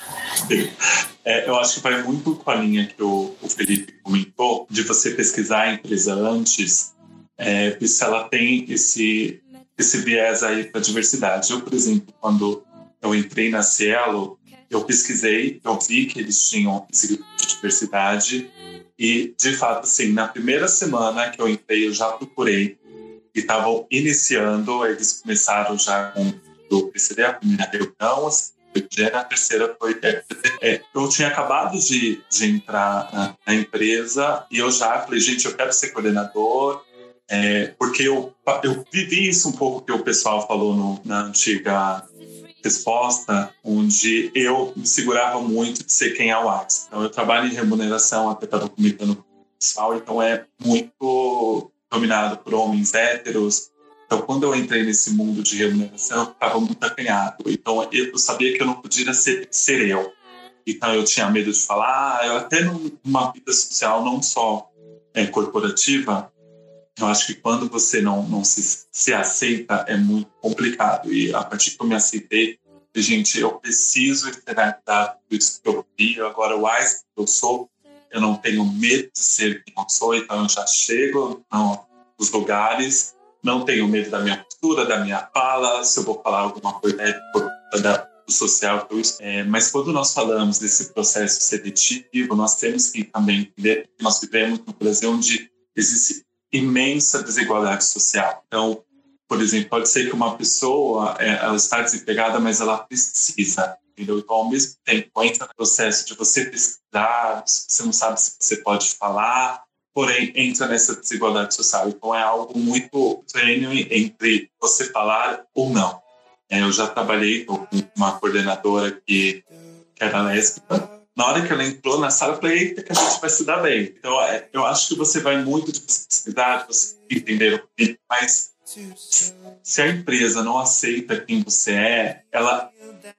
É, eu acho que vai muito com a linha que o, o Felipe comentou, de você pesquisar a empresa antes, é, se ela tem esse, esse viés aí para diversidade. Eu, por exemplo, quando eu entrei na Cielo, eu pesquisei, eu vi que eles tinham grupo de diversidade e, de fato, assim, na primeira semana que eu entrei, eu já procurei e estavam iniciando, eles começaram já com o PCD, a primeira reunião, a terceira foi. É, é, eu tinha acabado de, de entrar na, na, empresa e eu já falei, gente, eu quero ser coordenador, É, porque eu, eu vivi isso um pouco que o pessoal falou no, na antiga resposta, onde eu me segurava muito de ser quem é o Alex. Então, eu trabalho em remuneração, até estava comentando com o pessoal, então é muito dominado por homens héteros. Então, quando eu entrei nesse mundo de remuneração, eu estava muito acanhado. Então, eu sabia que eu não podia ser, ser eu. Então, eu tinha medo de falar. Eu até numa vida social, não só é, corporativa, eu acho que quando você não, não se, se aceita é muito complicado. E a partir que eu me aceitei, gente, eu preciso externalizar tudo isso que eu vi. Agora, o mais que eu sou, eu não tenho medo de ser quem eu sou, então eu já chego nos lugares, não tenho medo da minha postura, da minha fala, se eu vou falar alguma coisa é da, do social, é, mas quando nós falamos desse processo seletivo, nós temos que também entender que nós vivemos no Brasil onde existe imensa desigualdade social. Então, por exemplo, pode ser que uma pessoa é, ela está desempregada, mas ela precisa, entendeu? Então, ao mesmo tempo, entra no processo de você pesquisar, você não sabe se você pode falar, porém entra nessa desigualdade social. Então, é algo muito tênue entre você falar ou não. É, eu já trabalhei com uma coordenadora que, que era lésbica, na hora que ela entrou na sala, eu falei, eita, que a gente vai se dar bem. Então, é, eu acho que você vai muito de possibilidade, você entender o que, mas se a empresa não aceita quem você é, ela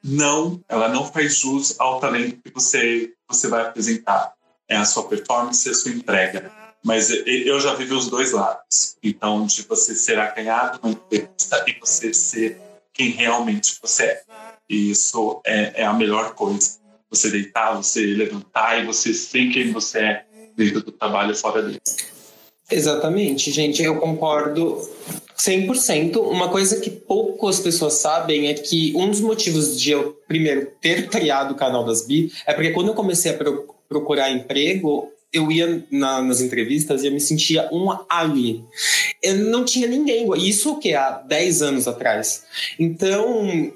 não, ela não faz jus ao talento que você, você vai apresentar. É a sua performance e a sua entrega. Mas eu já vivi os dois lados. Então, de você ser acanhado na entrevista e você ser quem realmente você é. E isso é, é a melhor coisa você deitar, você levantar e você ser quem você é dentro do trabalho fora dele. Exatamente, gente, eu concordo 100%. Uma coisa que poucas pessoas sabem é que um dos motivos de eu, primeiro, ter criado o canal das Bi é porque quando eu comecei a pro procurar emprego, eu ia na, nas entrevistas e eu me sentia um ali. Eu não tinha ninguém, isso que há 10 anos atrás. Então,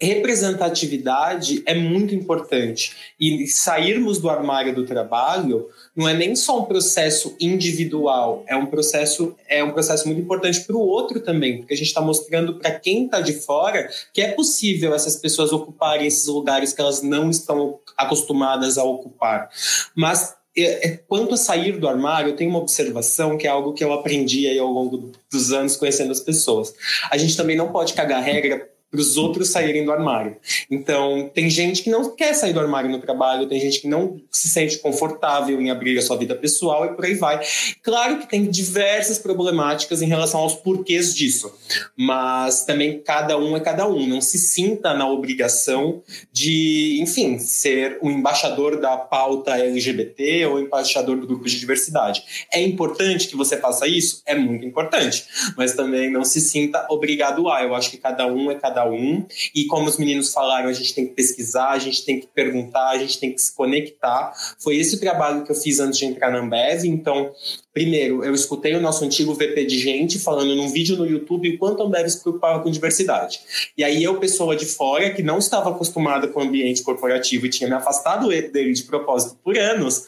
representatividade é muito importante. E sairmos do armário do trabalho não é nem só um processo individual, é um processo é um processo muito importante para o outro também, porque a gente está mostrando para quem está de fora que é possível essas pessoas ocuparem esses lugares que elas não estão acostumadas a ocupar. Mas é, é, quanto a sair do armário, eu tenho uma observação que é algo que eu aprendi aí ao longo dos anos conhecendo as pessoas. A gente também não pode cagar regra para os outros saírem do armário. Então, tem gente que não quer sair do armário no trabalho, tem gente que não se sente confortável em abrir a sua vida pessoal e por aí vai. Claro que tem diversas problemáticas em relação aos porquês disso, mas também cada um é cada um. Não se sinta na obrigação de, enfim, ser o embaixador da pauta LGBT ou embaixador do grupo de diversidade. É importante que você faça isso? É muito importante, mas também não se sinta obrigado a. Eu acho que cada um é cada cada um. E como os meninos falaram, a gente tem que pesquisar, a gente tem que perguntar, a gente tem que se conectar. Foi esse o trabalho que eu fiz antes de entrar na Ambev. Então, primeiro, eu escutei o nosso antigo VP de gente falando num vídeo no YouTube o quanto a Ambev se preocupava com diversidade. E aí eu, pessoa de fora, que não estava acostumada com o ambiente corporativo e tinha me afastado dele de propósito por anos,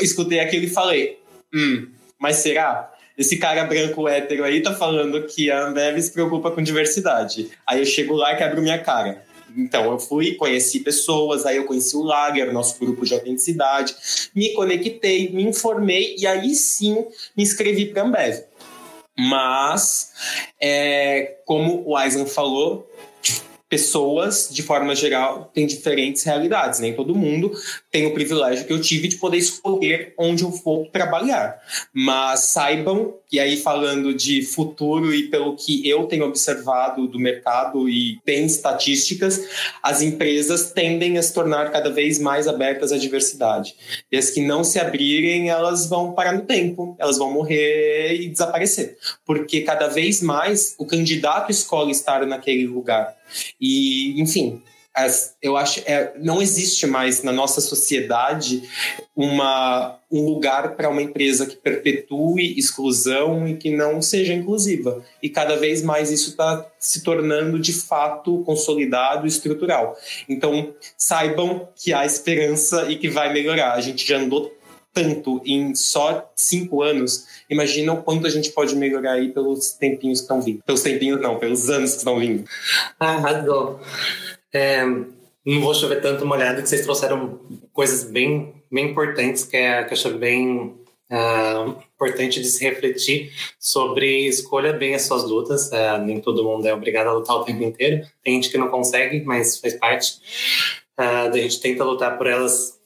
escutei aquilo e falei, hum, mas será? Esse cara branco hétero aí tá falando que a Ambev se preocupa com diversidade. Aí eu chego lá e quebro minha cara. Então, eu fui, conheci pessoas, aí eu conheci o Lager, nosso grupo de autenticidade, me conectei, me informei e aí sim me inscrevi para a Ambev. Mas, é, como o Eisen falou, pessoas, de forma geral, têm diferentes realidades. Nem todo mundo tem o privilégio que eu tive de poder escolher onde eu vou trabalhar. Mas saibam, e aí falando de futuro e pelo que eu tenho observado do mercado e tem estatísticas, as empresas tendem a se tornar cada vez mais abertas à diversidade. E as que não se abrirem, elas vão parar no tempo, elas vão morrer e desaparecer. Porque cada vez mais o candidato escolhe estar naquele lugar. E, enfim, as, eu acho é, não existe mais na nossa sociedade uma, um lugar para uma empresa que perpetue exclusão e que não seja inclusiva. E cada vez mais isso está se tornando de fato consolidado e estrutural. Então, saibam que há esperança e que vai melhorar. A gente já andou tanto em só cinco anos, imagina o quanto a gente pode melhorar aí pelos tempinhos que estão vindo. Pelos tempinhos não, pelos anos que estão vindo. Razão. É, não vou chover tanto molhado que vocês trouxeram coisas bem, bem importantes que, é, que eu acho bem uh, importante de se refletir sobre escolha bem as suas lutas. Uh, nem todo mundo é obrigado a lutar o tempo inteiro. Tem gente que não consegue, mas faz parte. Uh, gente tenta lutar por elas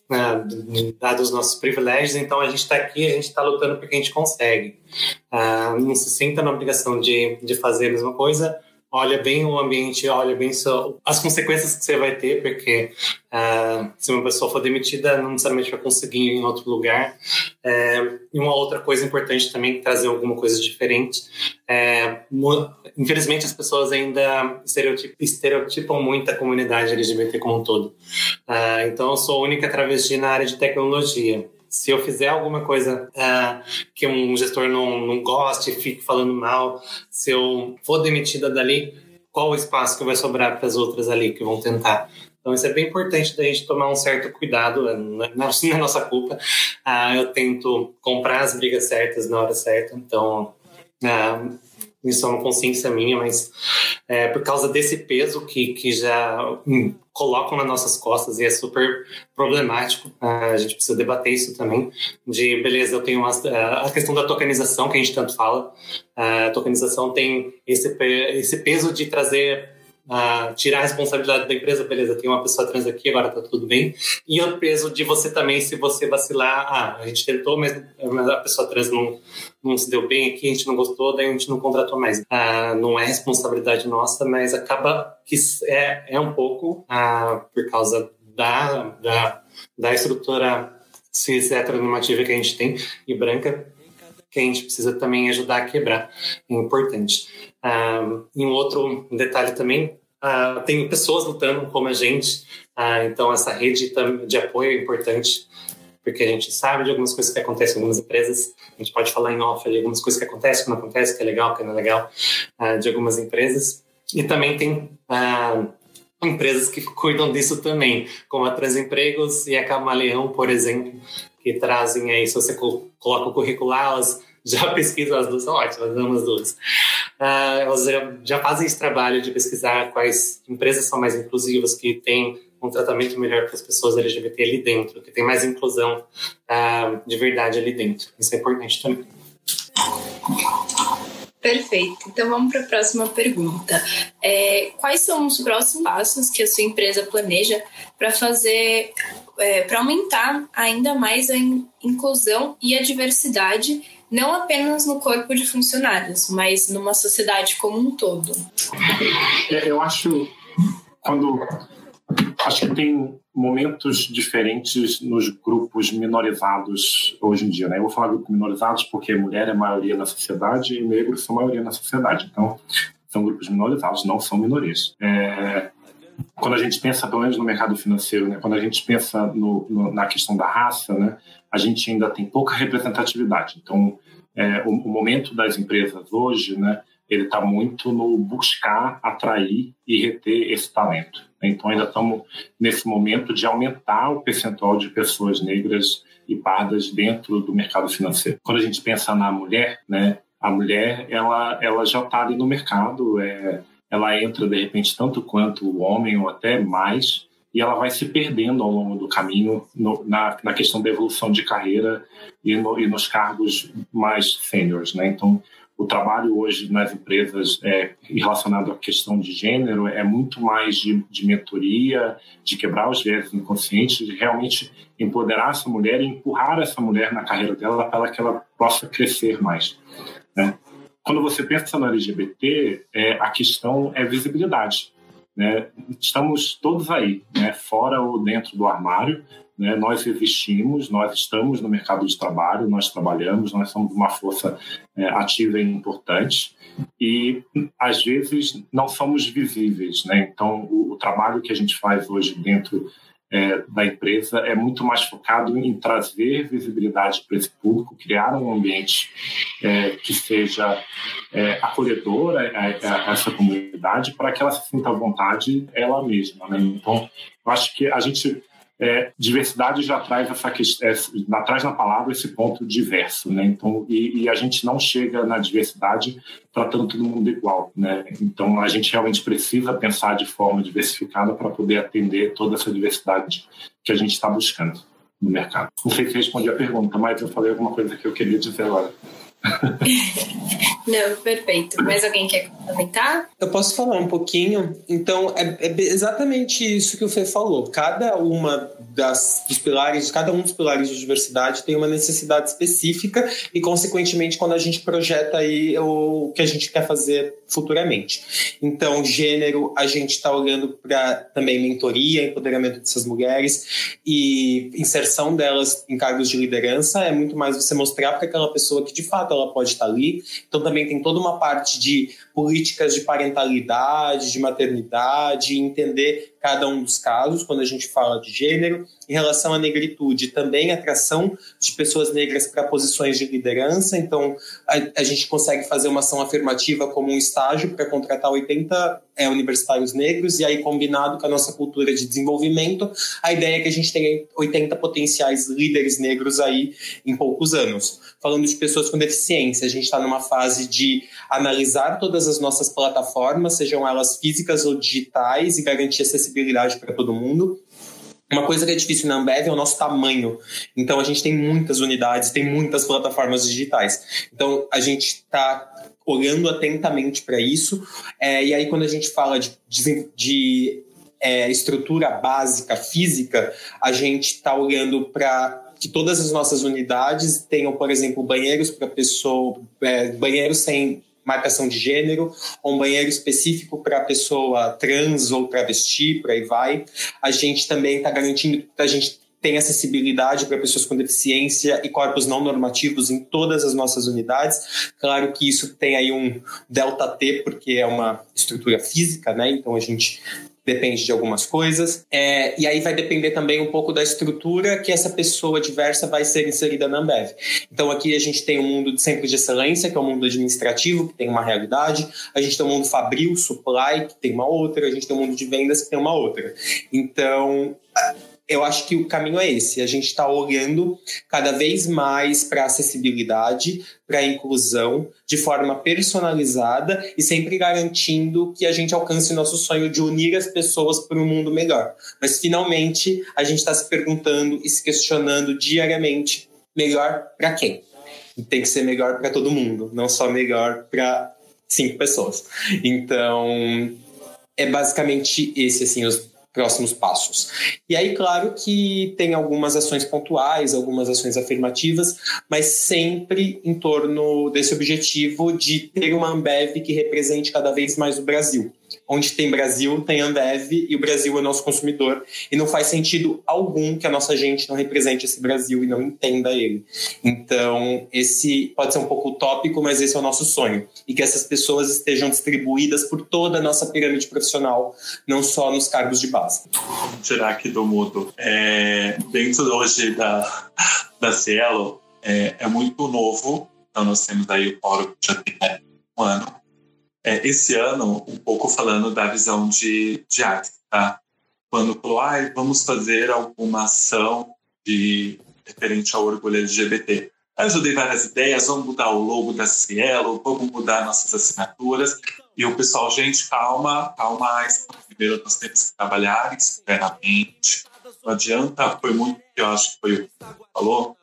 dados os nossos privilégios, então a gente está aqui, a gente está lutando porque a gente consegue. Não se sinta na obrigação de, de fazer a mesma coisa, olha bem o ambiente, olha bem so, as consequências que você vai ter, porque uh, se uma pessoa for demitida, não necessariamente vai conseguir ir em outro lugar. Uh, e uma outra coisa importante também, trazer alguma coisa diferente. Uh, infelizmente, as pessoas ainda estereotipam, estereotipam muito a comunidade LGBT como um todo. Uh, então, eu sou a única travesti na área de tecnologia se eu fizer alguma coisa uh, que um gestor não, não goste, fique falando mal, se eu for demitida dali, qual o espaço que vai sobrar para as outras ali que vão tentar? Então, isso é bem importante da gente tomar um certo cuidado, é, não é nossa culpa. Uh, eu tento comprar as brigas certas na hora certa, então uh, isso é uma consciência minha, mas é, por causa desse peso que, que já hum, colocam nas nossas costas e é super problemático, a gente precisa debater isso também, de, beleza, eu tenho uma, a questão da tokenização que a gente tanto fala, a tokenização tem esse, esse peso de trazer tirar a responsabilidade da empresa, beleza, tem uma pessoa trans aqui, agora tá tudo bem. E o peso de você também, se você vacilar, ah, a gente tentou, mas a pessoa trans não, não se deu bem aqui, a gente não gostou, daí a gente não contratou mais. Uh, não é responsabilidade nossa, mas acaba que é, é um pouco uh, por causa da, da, da estrutura cis heteronormativa que a gente tem e branca que a gente precisa também ajudar a quebrar. É importante. Uh, e um outro detalhe também, uh, tem pessoas lutando como a gente, uh, então essa rede de apoio é importante, porque a gente sabe de algumas coisas que acontecem em algumas empresas, a gente pode falar em off de algumas coisas que acontecem, que não acontecem, que é legal, que não é legal, de algumas empresas. E também tem empresas que (laughs) cuidam disso também, como a Transempregos e a Camaleão, por exemplo, que trazem aí, se você coloca o curricular, elas (laughs) já pesquisam as duas, são ótimas, amo as duas. Uh, elas já, já, fazem esse trabalho de pesquisar quais empresas são mais inclusivas, que têm um tratamento melhor para as pessoas LGBT ali dentro, que tem mais inclusão uh, de verdade ali dentro. Isso é importante também. Perfeito. Então vamos para a próxima pergunta. É, quais são os próximos passos que a sua empresa planeja para fazer, é, para aumentar ainda mais a inclusão e a diversidade, não apenas no corpo de funcionários, mas numa sociedade como um todo? É, eu acho quando acho que tem momentos diferentes nos grupos minorizados hoje em dia. Né? Eu vou falar grupos minorizados porque mulher é maioria na sociedade e negros são maioria na sociedade. Então, são grupos minorizados, não são minorias. É, quando a gente pensa, pelo menos no mercado financeiro, né? quando a gente pensa no, no, na questão da raça, né? a gente ainda tem pouca representatividade. Então, é, o, o, momento das empresas hoje, né? ele está muito no buscar atrair e reter esse talento. Então, ainda estamos nesse momento de aumentar o percentual de pessoas negras e pardas dentro do mercado financeiro. Quando a gente pensa na mulher, né, a mulher ela, ela já está ali no mercado, é, ela entra de repente tanto quanto o homem ou até mais, e ela vai se perdendo ao longo do caminho no, na, na questão da evolução de carreira e, no, e nos cargos mais seniors. Né? Então, o trabalho hoje nas empresas é, relacionado à questão de gênero é muito mais de, de mentoria, de quebrar os viés inconscientes, de realmente empoderar essa mulher e empurrar essa mulher na carreira dela para que ela possa crescer mais. Né? Quando você pensa no LGBT, é, a questão é visibilidade. Né? Estamos todos aí, né? fora ou dentro do armário, né? Nós existimos, nós estamos no mercado de trabalho, nós trabalhamos, nós somos uma força é, ativa e importante e às vezes não somos visíveis, né? Então o, o trabalho que a gente faz hoje dentro é, da empresa é muito mais focado em trazer visibilidade para esse público, criar um ambiente é, que seja é, acolhedor a, a, a, essa comunidade para que ela se sinta à vontade ela mesma. Né? Então, eu acho que a gente é, diversidade já traz essa questão, é, traz na palavra esse ponto diverso, né? Então, e, e, a gente não chega na diversidade tratando todo mundo igual, né? Então, a gente realmente precisa pensar de forma diversificada para poder atender toda essa diversidade que a gente está buscando no mercado. Não sei se respondi a pergunta, mas eu falei alguma coisa que eu queria dizer agora. (laughs) Não, perfeito. Mais alguém quer comentar? Eu posso falar um pouquinho. Então, é, é exatamente isso que o Fê falou. Cada uma das, dos pilares, cada um dos pilares de diversidade tem uma necessidade específica e, consequentemente, quando a gente projeta aí o que a gente quer fazer futuramente. Então, gênero, a gente está olhando para também mentoria, empoderamento dessas mulheres e inserção delas em cargos de liderança. É muito mais você mostrar para aquela pessoa que, de fato, ela pode estar ali. Então também tem toda uma parte de políticas de parentalidade, de maternidade, entender cada um dos casos quando a gente fala de gênero. Em relação à negritude, também atração de pessoas negras para posições de liderança. Então, a, a, gente consegue fazer uma ação afirmativa como um estágio para contratar 80 é, universitários negros, e aí, combinado com a nossa cultura de desenvolvimento, a ideia é que a gente tenha 80 potenciais líderes negros aí em poucos anos. Falando de pessoas com deficiência, a gente está numa fase de analisar todas as nossas plataformas, sejam elas físicas ou digitais, e garantir acessibilidade para todo mundo. Uma coisa que é difícil na Ambev é o nosso tamanho. Então, a gente tem muitas unidades, tem muitas plataformas digitais. Então, a gente está olhando atentamente para isso. É, e aí, quando a gente fala de, de, de é, estrutura básica física, a gente está olhando para que todas as nossas unidades tenham, por exemplo, banheiros para pessoa, é, banheiros sem marcação de gênero, um banheiro específico para pessoa trans ou travesti, por aí vai. A gente também está garantindo que a gente tem acessibilidade para pessoas com deficiência e corpos não normativos em todas as nossas unidades. Claro que isso tem aí um delta T, porque é uma estrutura física, né? Então a gente depende de algumas coisas. É, e aí vai depender também um pouco da estrutura que essa pessoa diversa vai ser inserida na Ambev. Então aqui a gente tem o um mundo de centro de excelência, que é o um mundo administrativo, que tem uma realidade. A gente tem o um mundo fabril, supply, que tem uma outra. A gente tem o mundo de vendas, que tem uma outra. Então eu acho que o caminho é esse. A gente está olhando cada vez mais para a acessibilidade, para a inclusão, de forma personalizada e sempre garantindo que a gente alcance o nosso sonho de unir as pessoas para um mundo melhor. Mas finalmente a gente está se perguntando e se questionando diariamente: melhor para quem? Tem que ser melhor para todo mundo, não só melhor para cinco pessoas. Então, é basicamente esse assim os próximos passos. E aí, claro que tem algumas ações pontuais, algumas ações afirmativas, mas sempre em torno desse objetivo de ter uma Ambev que represente cada vez mais o Brasil onde tem Brasil, tem Ambev e o Brasil é nosso consumidor. E não faz sentido algum que a nossa gente não represente esse Brasil e não entenda ele. Então, esse pode ser um pouco utópico, mas esse é o nosso sonho. E que essas pessoas estejam distribuídas por toda a nossa pirâmide profissional, não só nos cargos de base. Vamos tirar aqui do mudo. É, dentro hoje da, da Cielo, é, é muito novo. Então, nós temos aí o fórum que já tem um ano é, esse ano um pouco falando da visão de, de arte, tá? Quando falou, ah, vamos fazer alguma ação de referente ao orgulho LGBT. Aí eu dei várias ideias, vamos mudar o logo da Cielo, vamos mudar nossas assinaturas. E o pessoal, gente, calma, calma. Primeiro nós temos que trabalhar externamente. Não adianta, foi muito que eu acho que foi o que falou,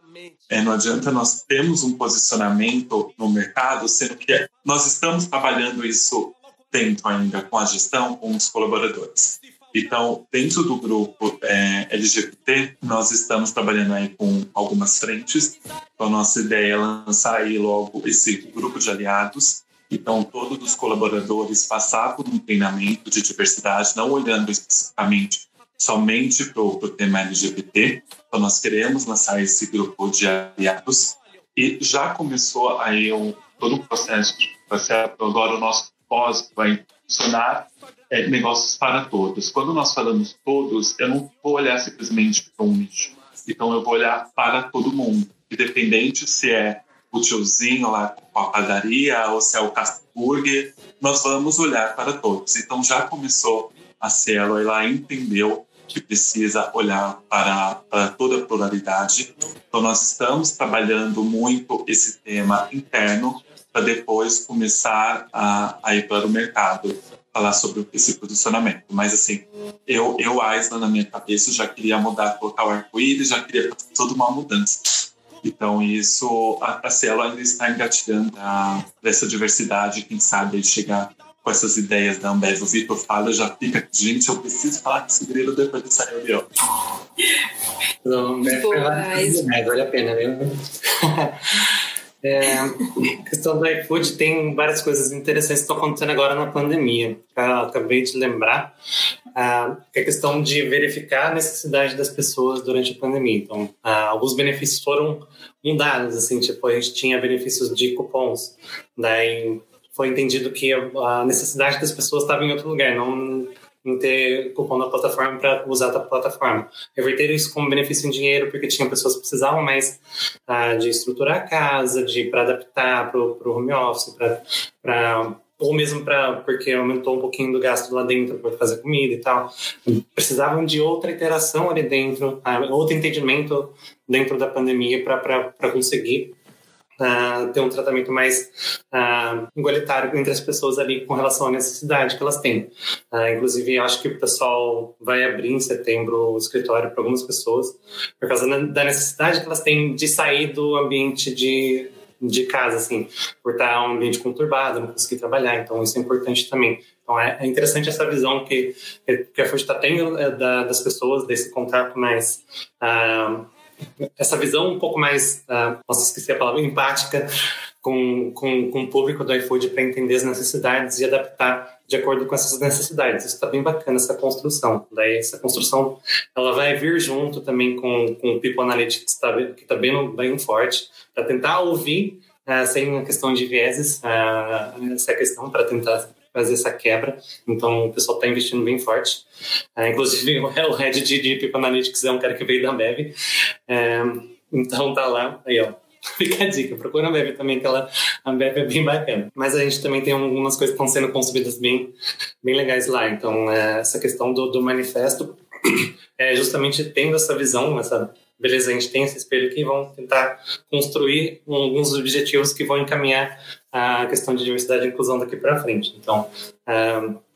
é, não adianta nós termos um posicionamento no mercado, sendo que nós estamos trabalhando isso dentro ainda com a gestão, com os colaboradores. Então, dentro do grupo é, LGBT, nós estamos trabalhando aí com algumas frentes. Então, nossa ideia é lançar aí logo esse grupo de aliados. Então, todos os colaboradores passaram por um treinamento de diversidade, não olhando especificamente somente para o tema LGBT. Então, nós queremos lançar esse grupo de aliados e já começou aí um, todo o processo, processo. Agora, o nosso propósito vai funcionar é, negócios para todos. Quando nós falamos todos, eu não vou olhar simplesmente para um nicho. Então, eu vou olhar para todo mundo, independente se é o tiozinho lá com a padaria ou se é o Burger, nós vamos olhar para todos. Então, já começou a Cielo, ela entendeu que precisa olhar para, para toda a pluralidade. Então, nós estamos trabalhando muito esse tema interno para depois começar a, a ir para o mercado falar sobre esse posicionamento. Mas, assim, eu, eu Aisla, na minha cabeça, já queria mudar, colocar o arco-íris, já queria fazer toda uma mudança. Então, isso, a, a Cielo ainda está engatilhando a, dessa diversidade, quem sabe chegar com essas ideias da Ambev. O Vitor fala, já fica, gente, eu preciso falar com esse grilo depois dessa reunião. Não, Ambev vale a pena, viu? (laughs) É, a questão do iFood tem várias coisas interessantes que estão acontecendo agora na pandemia. Eu acabei de lembrar ah, que a questão de verificar a necessidade das pessoas durante a pandemia. Então, ah, alguns benefícios foram mudados, assim, tipo, a gente tinha benefícios de cupons, daí foi entendido que a necessidade das pessoas estava em outro lugar, não em ter cupom na plataforma para usar a plataforma. Reverteram isso como benefício em dinheiro porque tinha pessoas que precisavam mais ah, de estruturar a casa, de para adaptar para o home office, para ou mesmo para porque aumentou um pouquinho do gasto lá dentro para fazer comida e tal. Precisavam de outra interação ali dentro, ah, outro entendimento dentro da pandemia para conseguir uh, ter um tratamento mais uh, igualitário entre as pessoas ali com relação à necessidade que elas têm. Uh, inclusive, acho que o pessoal vai abrir em setembro o escritório para algumas pessoas por causa da necessidade que elas têm de sair do ambiente de de casa, assim, por estar um ambiente conturbado, não conseguir trabalhar. Então, isso é importante também. Então, é, é interessante essa visão que, que a FUD está tendo é, da, das pessoas, desse contato mais uh, essa visão um pouco mais, uh, esqueci a palavra, empática com, com, com o público do iFood para entender as necessidades e adaptar de acordo com essas necessidades. Isso está bem bacana, essa construção. Daí, essa construção ela vai vir junto também com, com o People Analytics, tá, que está bem, bem forte, para tentar ouvir, uh, sem a questão de vieses, uh, essa questão, para tentar fazer essa quebra. Então, o pessoal está investindo bem forte. É, inclusive, (laughs) o head de, de People Analytics é um cara que veio da Ambev. É, então, tá lá. Aí, ó. (laughs) Fica a dica, procura a Ambev também, que ela, a Ambev é bem bacana. Mas a gente também tem algumas coisas que estão sendo consumidas bem, bem legais lá. Então, é, essa questão do, do manifesto (clears throat) é justamente tendo essa visão, essa beleza, a gente tem esse espelho que vão tentar construir alguns objetivos que vão encaminhar a questão de diversidade e inclusão daqui para frente. Então,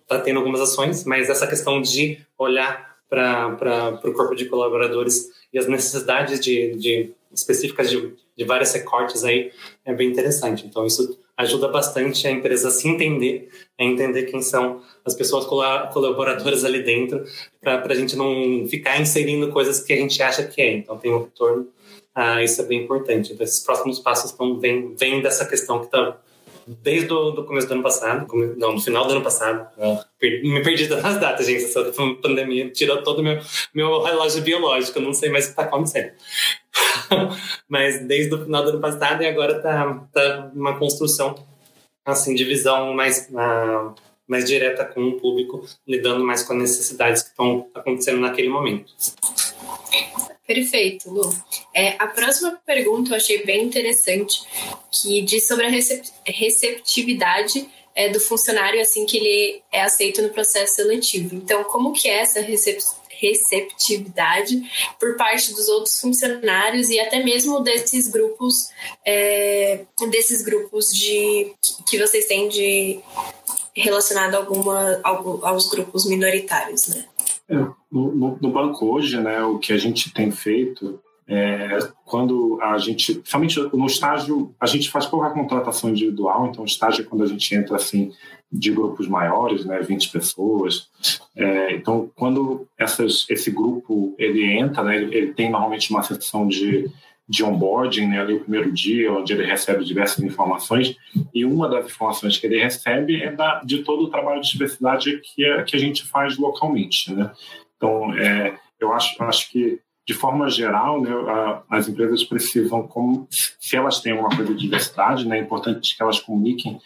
está tendo algumas ações, mas essa questão de olhar para o corpo de colaboradores e as necessidades de, de específicas de, de várias recortes aí é bem interessante. Então, isso ajuda bastante a empresa a se entender, a entender quem são as pessoas colaboradoras ali dentro, para a gente não ficar inserindo coisas que a gente acha que é. Então, tem um retorno, ah, isso é bem importante. Então, esses próximos passos estão, vêm, vêm dessa questão que está desde o do começo do ano passado, não, no final do ano passado. Me perdi nas datas, gente. Essa pandemia tirou todo o meu, meu relógio biológico, eu não sei mais o que está acontecendo. (laughs) Mas desde o final do ano passado e agora está tá uma construção assim, de visão mais, uh, mais direta com o público, lidando mais com as necessidades que estão acontecendo naquele momento. Perfeito, Lu. É, a próxima pergunta eu achei bem interessante, que diz sobre a receptividade é, do funcionário assim que ele é aceito no processo seletivo. Então, como que é essa receptividade por parte dos outros funcionários e até mesmo desses grupos, é, desses grupos de que vocês têm de relacionado a alguma, aos grupos minoritários, né? É, no, no, banco hoje, né, o que a gente tem feito é quando a gente, somente no estágio, a gente faz pouca contratação individual, então o estágio é quando a gente entra assim de grupos maiores, né, 20 pessoas. É, então, quando essas, esse grupo ele entra, né, ele, ele tem normalmente uma sessão de de onboarding, né, ali o primeiro dia, onde ele recebe diversas informações, e uma das informações que ele recebe é da, de todo o trabalho de diversidade que, é, que a gente faz localmente. Né? Então, é, eu acho, acho que, de forma geral, né, a, as empresas precisam, como, se elas têm uma coisa de diversidade, né, é importante que elas comuniquem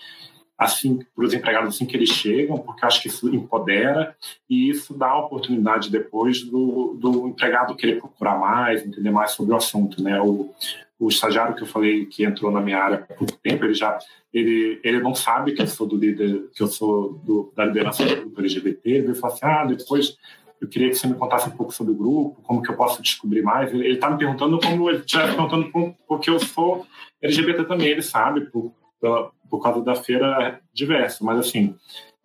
assim para os empregados assim que eles chegam, porque acho que isso empodera e isso dá a oportunidade depois do, do empregado querer procurar mais, entender mais sobre o assunto, né? O, o estagiário que eu falei que entrou na minha área há pouco tempo, ele já ele, ele não sabe que eu sou do líder, que eu sou do, da liderança do grupo LGBT, ele fala assim, ah, depois eu queria que você me contasse um pouco sobre o grupo, como que eu posso descobrir mais. Ele está me perguntando como ele está perguntando porque eu sou LGBT também, ele sabe, por, pela, por causa da feira diversa, mas assim,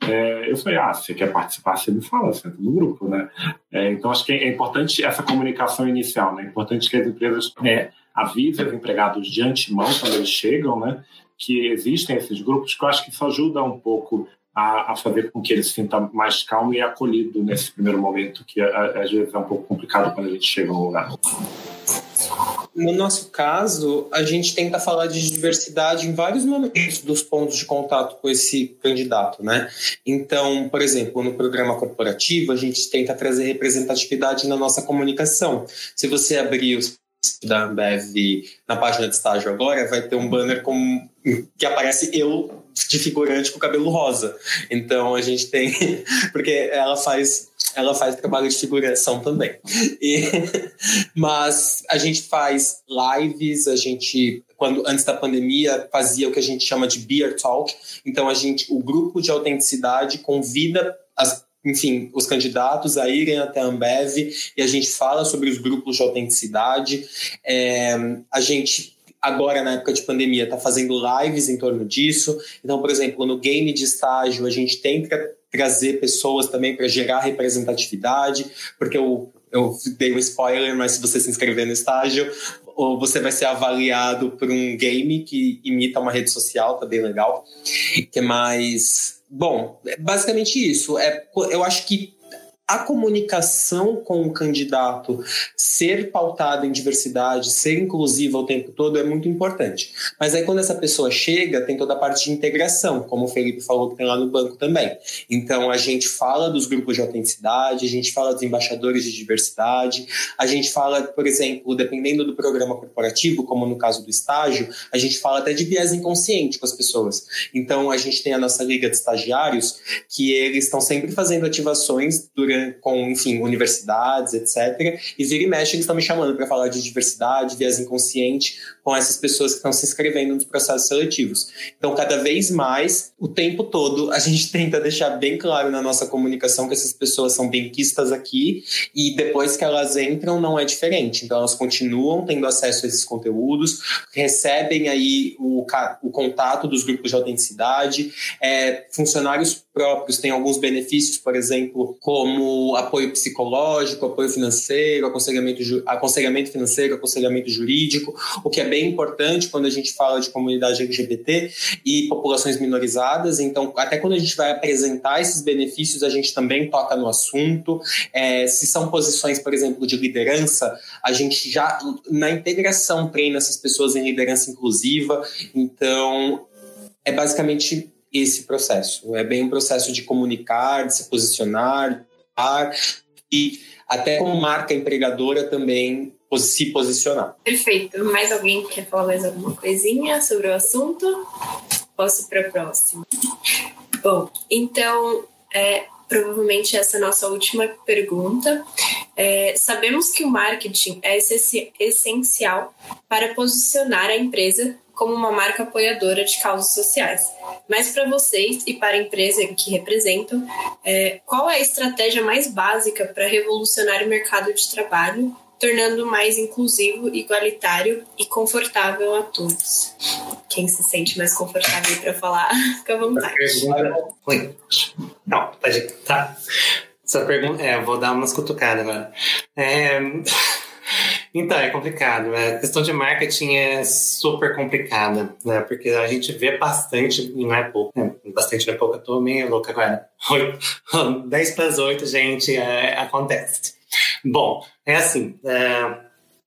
é, eu falei, ah, você quer participar, você me fala, você entra no grupo, né? É, então, acho que é importante essa comunicação inicial, né? É importante que as empresas é, avisem os empregados de antemão, quando eles chegam, né? Que existem esses grupos, que eu acho que isso ajuda um pouco a, a, fazer com que ele se sinta mais calmo e acolhido nesse primeiro momento, que às vezes é um pouco complicado quando a gente chega no lugar. No nosso caso, a gente tenta falar de diversidade em vários momentos dos pontos de contato com esse candidato, né? Então, por exemplo, no programa corporativo, a gente tenta trazer representatividade na nossa comunicação. Se você abrir os da Ambev na página de estágio agora, vai ter um banner com, que aparece eu de figurante com cabelo rosa. Então a gente tem. (laughs) Porque ela faz ela faz trabalho de figuração também. E, (laughs) mas a gente faz lives, a gente quando antes da pandemia fazia o que a gente chama de beer talk. Então a gente, o grupo de autenticidade convida as enfim, os candidatos a irem até a Ambev e a gente fala sobre os grupos de autenticidade. É, a gente agora na época de pandemia está fazendo lives em torno disso. Então, por exemplo, no game de estágio a gente tenta trazer pessoas também para gerar representatividade, porque eu, eu dei um spoiler, mas se você se inscrever no estágio, ou você vai ser avaliado por um game que imita uma rede social, tá bem legal. Que mais. Bom, é basicamente isso. É, eu acho que a comunicação com o candidato ser pautada em diversidade, ser inclusiva o tempo todo é muito importante. Mas aí quando essa pessoa chega, tem toda a parte de integração, como o Felipe falou que tem lá no banco também. Então a gente fala dos grupos de autenticidade, a gente fala dos embaixadores de diversidade, a gente fala, por exemplo, dependendo do programa corporativo, como no caso do estágio, a gente fala até de viés inconsciente com as pessoas. Então a gente tem a nossa liga de estagiários que eles estão sempre fazendo ativações durante com, enfim, universidades, etc. E vira e mexe, eles estão me chamando para falar de diversidade, viés inconsciente, com essas pessoas que estão se inscrevendo nos processos seletivos. Então, cada vez mais, o tempo todo, a gente (laughs) tenta deixar bem claro na nossa comunicação que essas pessoas são benquistas aqui e depois que elas entram, não é diferente. Então, elas continuam tendo acesso a esses conteúdos, recebem aí o, o contato dos grupos de autenticidade, é, funcionários próprios têm alguns benefícios, por exemplo, como apoio psicológico, apoio financeiro, aconselhamento, aconselhamento financeiro, aconselhamento jurídico, o que é bem importante quando a gente fala de comunidade LGBT e populações minorizadas. Então, até quando a gente vai apresentar esses benefícios, a gente também toca no assunto. É, se são posições, por exemplo, de liderança, a gente já, na integração, treina essas pessoas em liderança inclusiva. Então, é basicamente esse processo. É bem um processo de comunicar, de se posicionar, e até como marca empregadora também se posicionar. Perfeito. Mais alguém quer falar mais alguma coisinha sobre o assunto? Posso para a próxima. Bom, então, é, provavelmente essa é a nossa última pergunta. É, sabemos que o marketing é essencial para posicionar a empresa como uma marca apoiadora de causas sociais. Mas para vocês e para a empresa que representam, é, qual é a estratégia mais básica para revolucionar o mercado de trabalho, tornando mais inclusivo, igualitário e confortável a todos? Quem se sente mais confortável para falar, (laughs) fica à vontade. Oi. Não, pode. Tá. Essa pergunta. É, vou dar umas cutucadas agora. É. Então, é complicado. Né? A questão de marketing é super complicada, né? Porque a gente vê bastante, e não é pouco, né? Bastante não é pouco, eu tô meio louca agora. 10 para as 8, gente, é, acontece. Bom, é assim, é,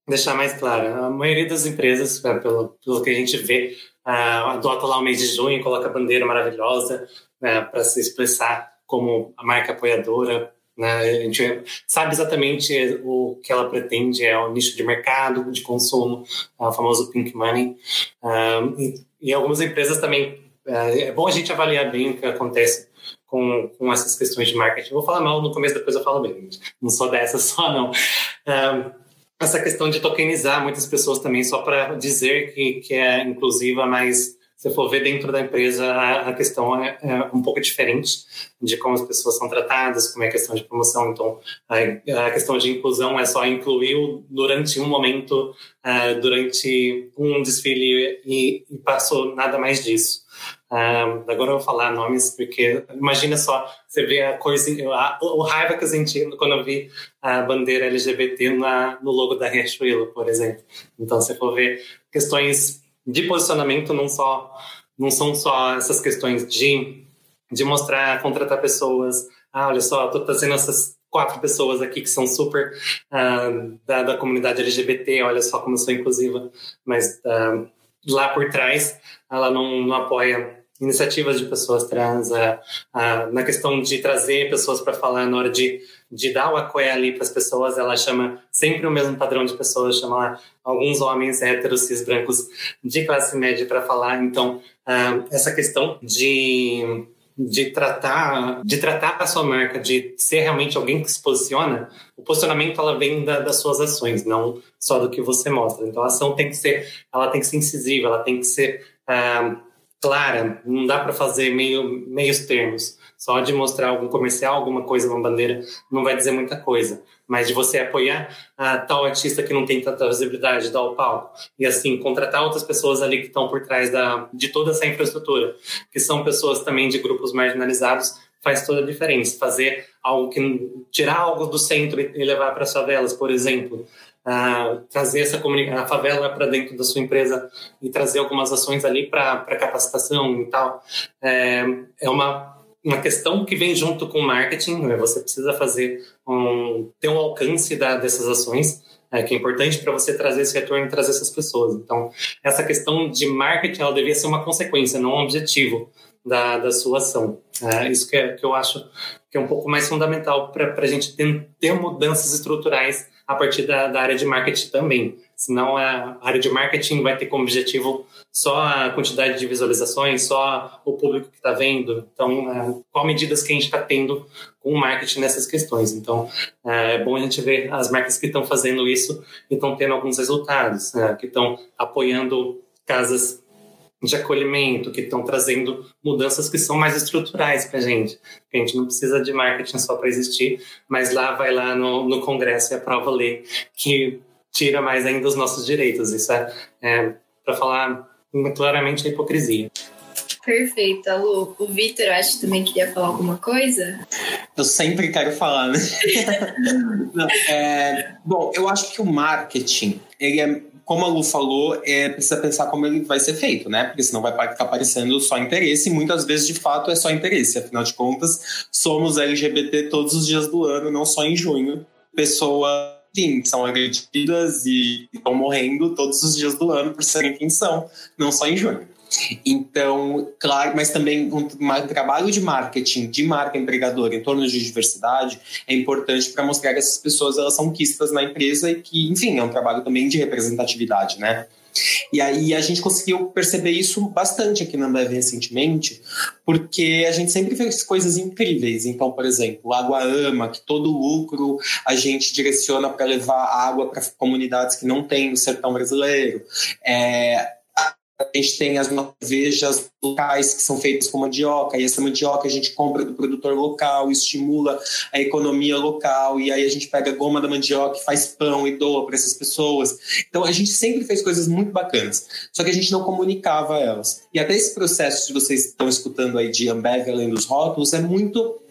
deixar mais claro, a maioria das empresas, é, pelo, pelo que a gente vê, uh, adota lá o mês de junho, coloca a bandeira maravilhosa né, para se expressar como a marca apoiadora né? A gente sabe exatamente o que ela pretende, é o nicho de mercado, de consumo, é o famoso pink money. Um, e, algumas empresas também, é, é bom a gente avaliar bem o que acontece com, com essas questões de marketing. vou falar mal no começo, depois eu falo bem. Não sou dessa (laughs) só, não. Um, essa questão de tokenizar muitas pessoas também, só para dizer que, que é inclusiva, mas se for ver dentro da empresa, a, questão é, é, um pouco diferente de como as pessoas são tratadas, como é a questão de promoção. Então, a, questão de inclusão é só incluir durante um momento, uh, durante um desfile e, passou nada mais disso. Uh, agora eu vou falar nomes, porque imagina só, você vê a coisa, a, o raiva que eu senti quando eu vi a bandeira LGBT na, no logo da Riachuelo, por exemplo. Então, se for ver questões de posicionamento, não, só, não são só essas questões de, de mostrar, contratar pessoas. Ah, olha só, estou trazendo essas quatro pessoas aqui que são super uh, da, da comunidade LGBT, olha só como eu sou inclusiva. Mas uh, lá por trás, ela não, não apoia iniciativas de pessoas trans, uh, na questão de trazer pessoas para falar na hora de, de dar o apoio ali para as pessoas, ela chama sempre o mesmo padrão de pessoas, chama lá alguns homens héteros, cis, brancos de classe média para falar. Então, uh, essa questão de de tratar de tratar a sua marca, de ser realmente alguém que se posiciona, o posicionamento ela vem da, das suas ações, não só do que você mostra. Então a ação tem que ser, ela tem que ser incisiva, ela tem que ser uh, clara, não dá para fazer meio, meios termos. Só de mostrar algum comercial, alguma coisa, uma bandeira, não vai dizer muita coisa. Mas de você apoiar a tal artista que não tem tanta visibilidade, dar o palco. E assim, contratar outras pessoas ali que estão por trás da, de toda essa infraestrutura, que são pessoas também de grupos marginalizados, faz toda a diferença. Fazer algo que. tirar algo do centro e levar para as favelas, por exemplo trazer essa a favela para dentro da sua empresa e trazer algumas ações ali para capacitação e tal. É, é uma, uma questão que vem junto com marketing, né? você precisa fazer um, ter um alcance da, dessas ações, é, que é importante para você trazer esse retorno e trazer essas pessoas. Então, essa questão de marketing, ela devia ser uma consequência, não um objetivo da, da sua ação. É, isso que, é, que eu acho que é um pouco mais fundamental para a gente ter, ter mudanças estruturais a partir da, da área de marketing também. Senão a área de marketing vai ter como objetivo só a quantidade de visualizações, só o público que está vendo. Então, é, qual medidas que a gente está tendo com o marketing nessas questões? Então, é, é bom a gente ver as marcas que estão fazendo isso e estão tendo alguns resultados, né, que estão apoiando casas de acolhimento, que estão trazendo mudanças que são mais estruturais para a gente. A gente não precisa de marketing só para existir, mas lá vai lá no, no Congresso e aprova a lei que tira mais ainda os nossos direitos. Isso é, é para falar claramente a hipocrisia. Perfeito, Lu. O Vitor, acho que também queria falar alguma coisa. Eu sempre quero falar, né? (laughs) Não, é, bom, eu acho que o marketing ele é como a Lu falou, é, precisa pensar como ele vai ser feito, né? Porque senão vai ficar aparecendo só interesse, e muitas vezes, de fato, é só interesse. Afinal de contas, somos LGBT todos os dias do ano, não só em junho. Pessoas, enfim, são agredidas e estão morrendo todos os dias do ano por serem quem são, não só em junho. Então, claro, mas também um, trabalho de marketing, de marca empregadora em torno de diversidade é importante para mostrar que essas pessoas elas são quistas na empresa e que, enfim, é um trabalho também de representatividade, né? E aí a gente conseguiu perceber isso bastante aqui na Ambev recentemente, porque a gente sempre fez coisas incríveis. Então, por exemplo, Água Ama, que todo lucro a gente direciona para levar água para comunidades que não têm no sertão brasileiro. É, a gente tem as cervejas locais que são feitas com mandioca, e essa mandioca a gente compra do produtor local, estimula a economia local, e aí a gente pega a goma da mandioca faz pão e doa para essas pessoas. Então a gente sempre fez coisas muito bacanas, só que a gente não comunicava elas. E até esse processo que vocês estão escutando aí de Ambev além dos rótulos é muito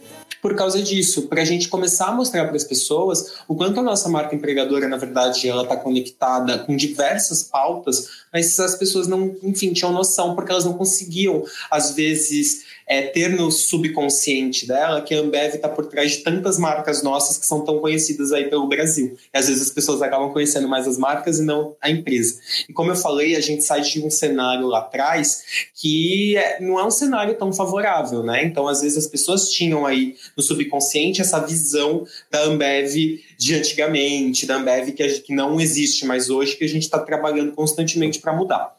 por causa disso, para a gente começar a mostrar para as pessoas o quanto a nossa marca empregadora, na verdade, ela está conectada com diversas pautas, mas as pessoas não, enfim, tinham noção, porque elas não conseguiam, às vezes, é, ter no subconsciente dela que a Ambev está por trás de tantas marcas nossas que são tão conhecidas aí pelo Brasil. E às vezes as pessoas acabam conhecendo mais as marcas e não a empresa. E como eu falei, a gente sai de um cenário lá atrás que é, não é um cenário tão favorável, né? Então, às vezes as pessoas tinham aí no subconsciente essa visão da Ambev de antigamente, da Ambev que, que não existe mais hoje, que a gente está trabalhando constantemente para mudar.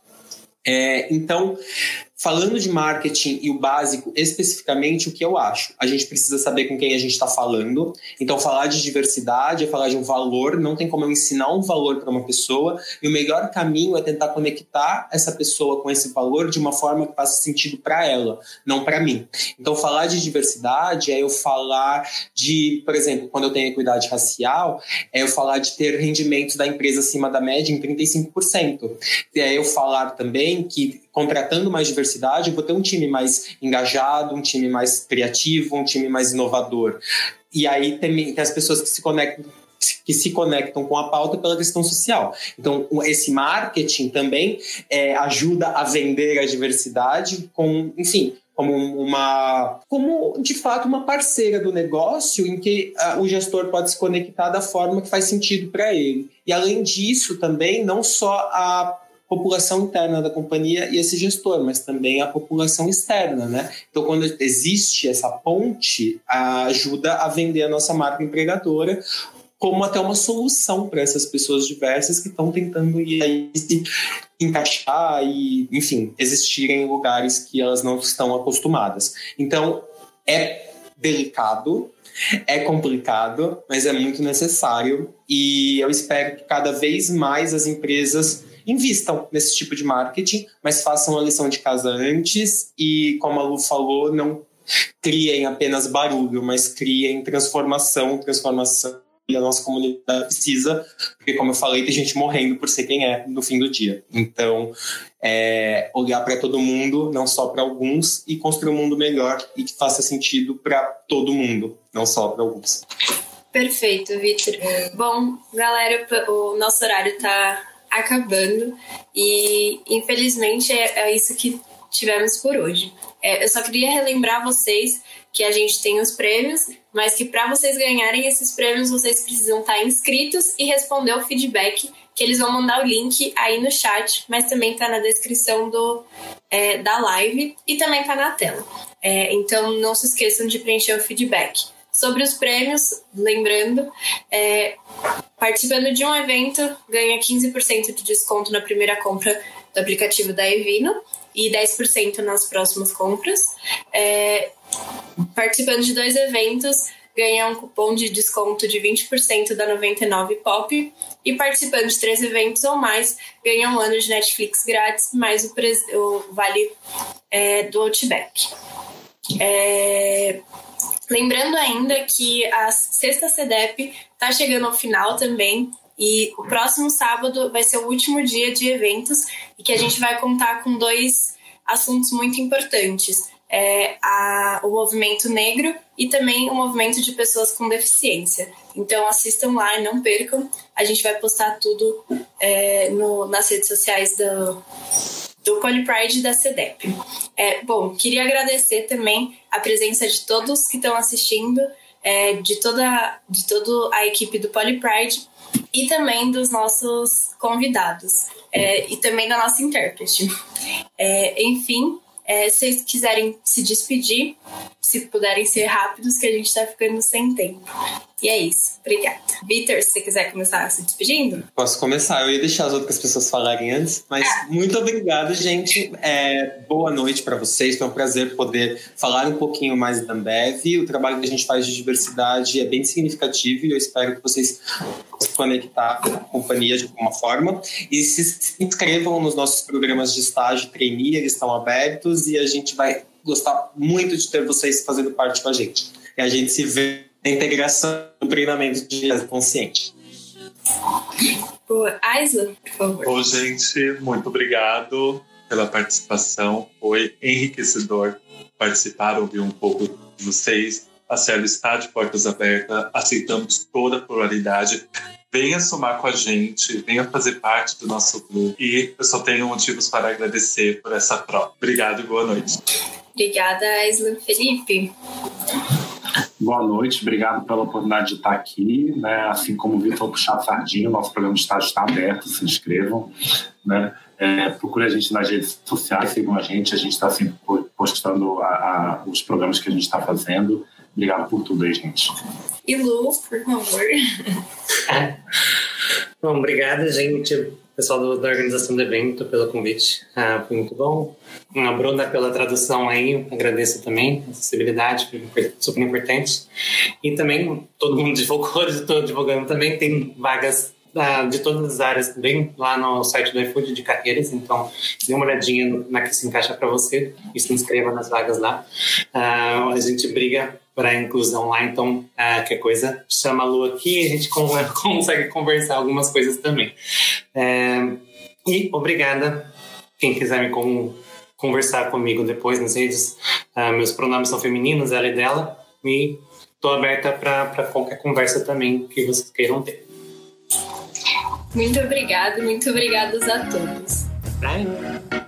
É, então, falando de marketing e o básico especificamente, o que eu acho? A gente precisa saber com quem a gente está falando. Então, falar de diversidade é falar de um valor, não tem como eu ensinar um valor para uma pessoa, e o melhor caminho é tentar conectar essa pessoa com esse valor de uma forma que faça sentido para ela, não para mim. Então, falar de diversidade é eu falar de, por exemplo, quando eu tenho equidade racial, é eu falar de ter rendimentos da empresa acima da média em 35%. E é eu falar também que contratando mais diversidade, eu vou ter um time mais engajado, um time mais criativo, um time mais inovador. E aí tem, tem as pessoas que se conectam que se conectam com a pauta pela questão social. Então, esse marketing também é, ajuda a vender a diversidade com, enfim, como uma, como de fato uma parceira do negócio em que uh, o gestor pode se conectar da forma que faz sentido para ele. E além disso, também não só a população interna da companhia e esse gestor, mas também a população externa, né? Então, quando existe essa ponte, ajuda a vender a nossa marca empregadora como até uma solução para essas pessoas diversas que estão tentando ir aí se encaixar e, enfim, existirem em lugares que elas não estão acostumadas. Então, é delicado, é complicado, mas é muito necessário e eu espero que cada vez mais as empresas invistam nesse tipo de marketing, mas façam a lição de casa antes e, como a Lu falou, não criem apenas barulho, mas criem transformação, transformação e a nossa comunidade precisa, porque como eu falei, tem gente morrendo por ser quem é no fim do dia. Então, é, olhar para todo mundo, não só para alguns, e construir um mundo melhor e que faça sentido para todo mundo, não só para alguns. Perfeito, Vitor. Bom, galera, o nosso horário está acabando e infelizmente é, é isso que tivemos por hoje. É, eu só queria relembrar vocês que a gente tem os prêmios, mas que para vocês ganharem esses prêmios vocês precisam estar inscritos e responder o feedback que eles vão mandar o link aí no chat, mas também está na descrição do, é, da live e também está na tela. É, então não se esqueçam de preencher o feedback. Sobre os prêmios, lembrando, é, participando de um evento, ganha 15% de desconto na primeira compra do aplicativo da Evino e 10% nas próximas compras. É, participando de dois eventos, ganha um cupom de desconto de 20% da 99 Pop. E participando de três eventos ou mais, ganha um ano de Netflix grátis, mais o, o vale é, do Outback. É, Lembrando ainda que a sexta CEDEP está chegando ao final também. E o próximo sábado vai ser o último dia de eventos e que a gente vai contar com dois assuntos muito importantes. É, a, o movimento negro e também o movimento de pessoas com deficiência. Então assistam lá e não percam. A gente vai postar tudo é, no, nas redes sociais do, do Polypride da CEDEP. É, bom, queria agradecer também a presença de todos que estão assistindo, é, de, toda, de toda a equipe do Polypride e também dos nossos convidados é, e também da nossa intérprete. É, enfim, é, se vocês quiserem se despedir, se puderem ser rápidos, que a gente está ficando sem tempo. E é isso. Obrigada. Vitor, se você quiser começar se despedindo? Posso começar. Eu ia deixar as outras pessoas falarem antes, mas ah. muito obrigado, gente. É, boa noite para vocês. Foi um prazer poder falar um pouquinho mais da Ambev. O trabalho que a gente faz de diversidade é bem significativo e eu espero que vocês se conectar com a companhia de alguma forma. E se inscrevam nos nossos programas de estágio trainee, eles estão abertos e a gente vai gostar muito de ter vocês fazendo parte com a gente. E a gente se vê a integração do treinamento de consciente. Boa. Aisla, por favor. Ô, gente, muito obrigado pela participação. Foi enriquecedor participar, ouvir um pouco de vocês. A Celo está de portas abertas, aceitamos toda a pluralidade. Venha somar com a gente, venha fazer parte do nosso grupo. E eu só tenho motivos para agradecer por essa prova. Obrigado e boa noite. Obrigada, Aislan Felipe. Boa noite, obrigado pela oportunidade de estar aqui. Né? Assim como o Vitor Puxar Sardinha, nosso programa de estágio está aberto, se inscrevam. Né? É, procure a gente nas redes sociais, sigam a gente, a gente está sempre postando a, a, os programas que a gente está fazendo. Obrigado por tudo aí, gente. E Lu, por favor. (laughs) Bom, obrigada, gente, pessoal do, da organização do evento, pelo convite. Ah, foi muito bom. A Bruna pela tradução aí, agradeço também. Acessibilidade, super importante. E também, todo mundo divulgou, (laughs) estou divulgando também, tem vagas de todas as áreas também lá no site do iFood de carreiras, então dê uma olhadinha na que se encaixa para você e se inscreva nas vagas lá. Uh, a gente briga para a inclusão lá, então uh, qualquer coisa chama a Lu aqui e a gente (laughs) consegue conversar algumas coisas também. Uh, e obrigada, quem quiser me conversar comigo depois nas redes, uh, meus pronomes são femininos, ela e dela, e estou aberta para qualquer conversa também que vocês queiram ter. Muito obrigada, muito obrigados a todos. Bye.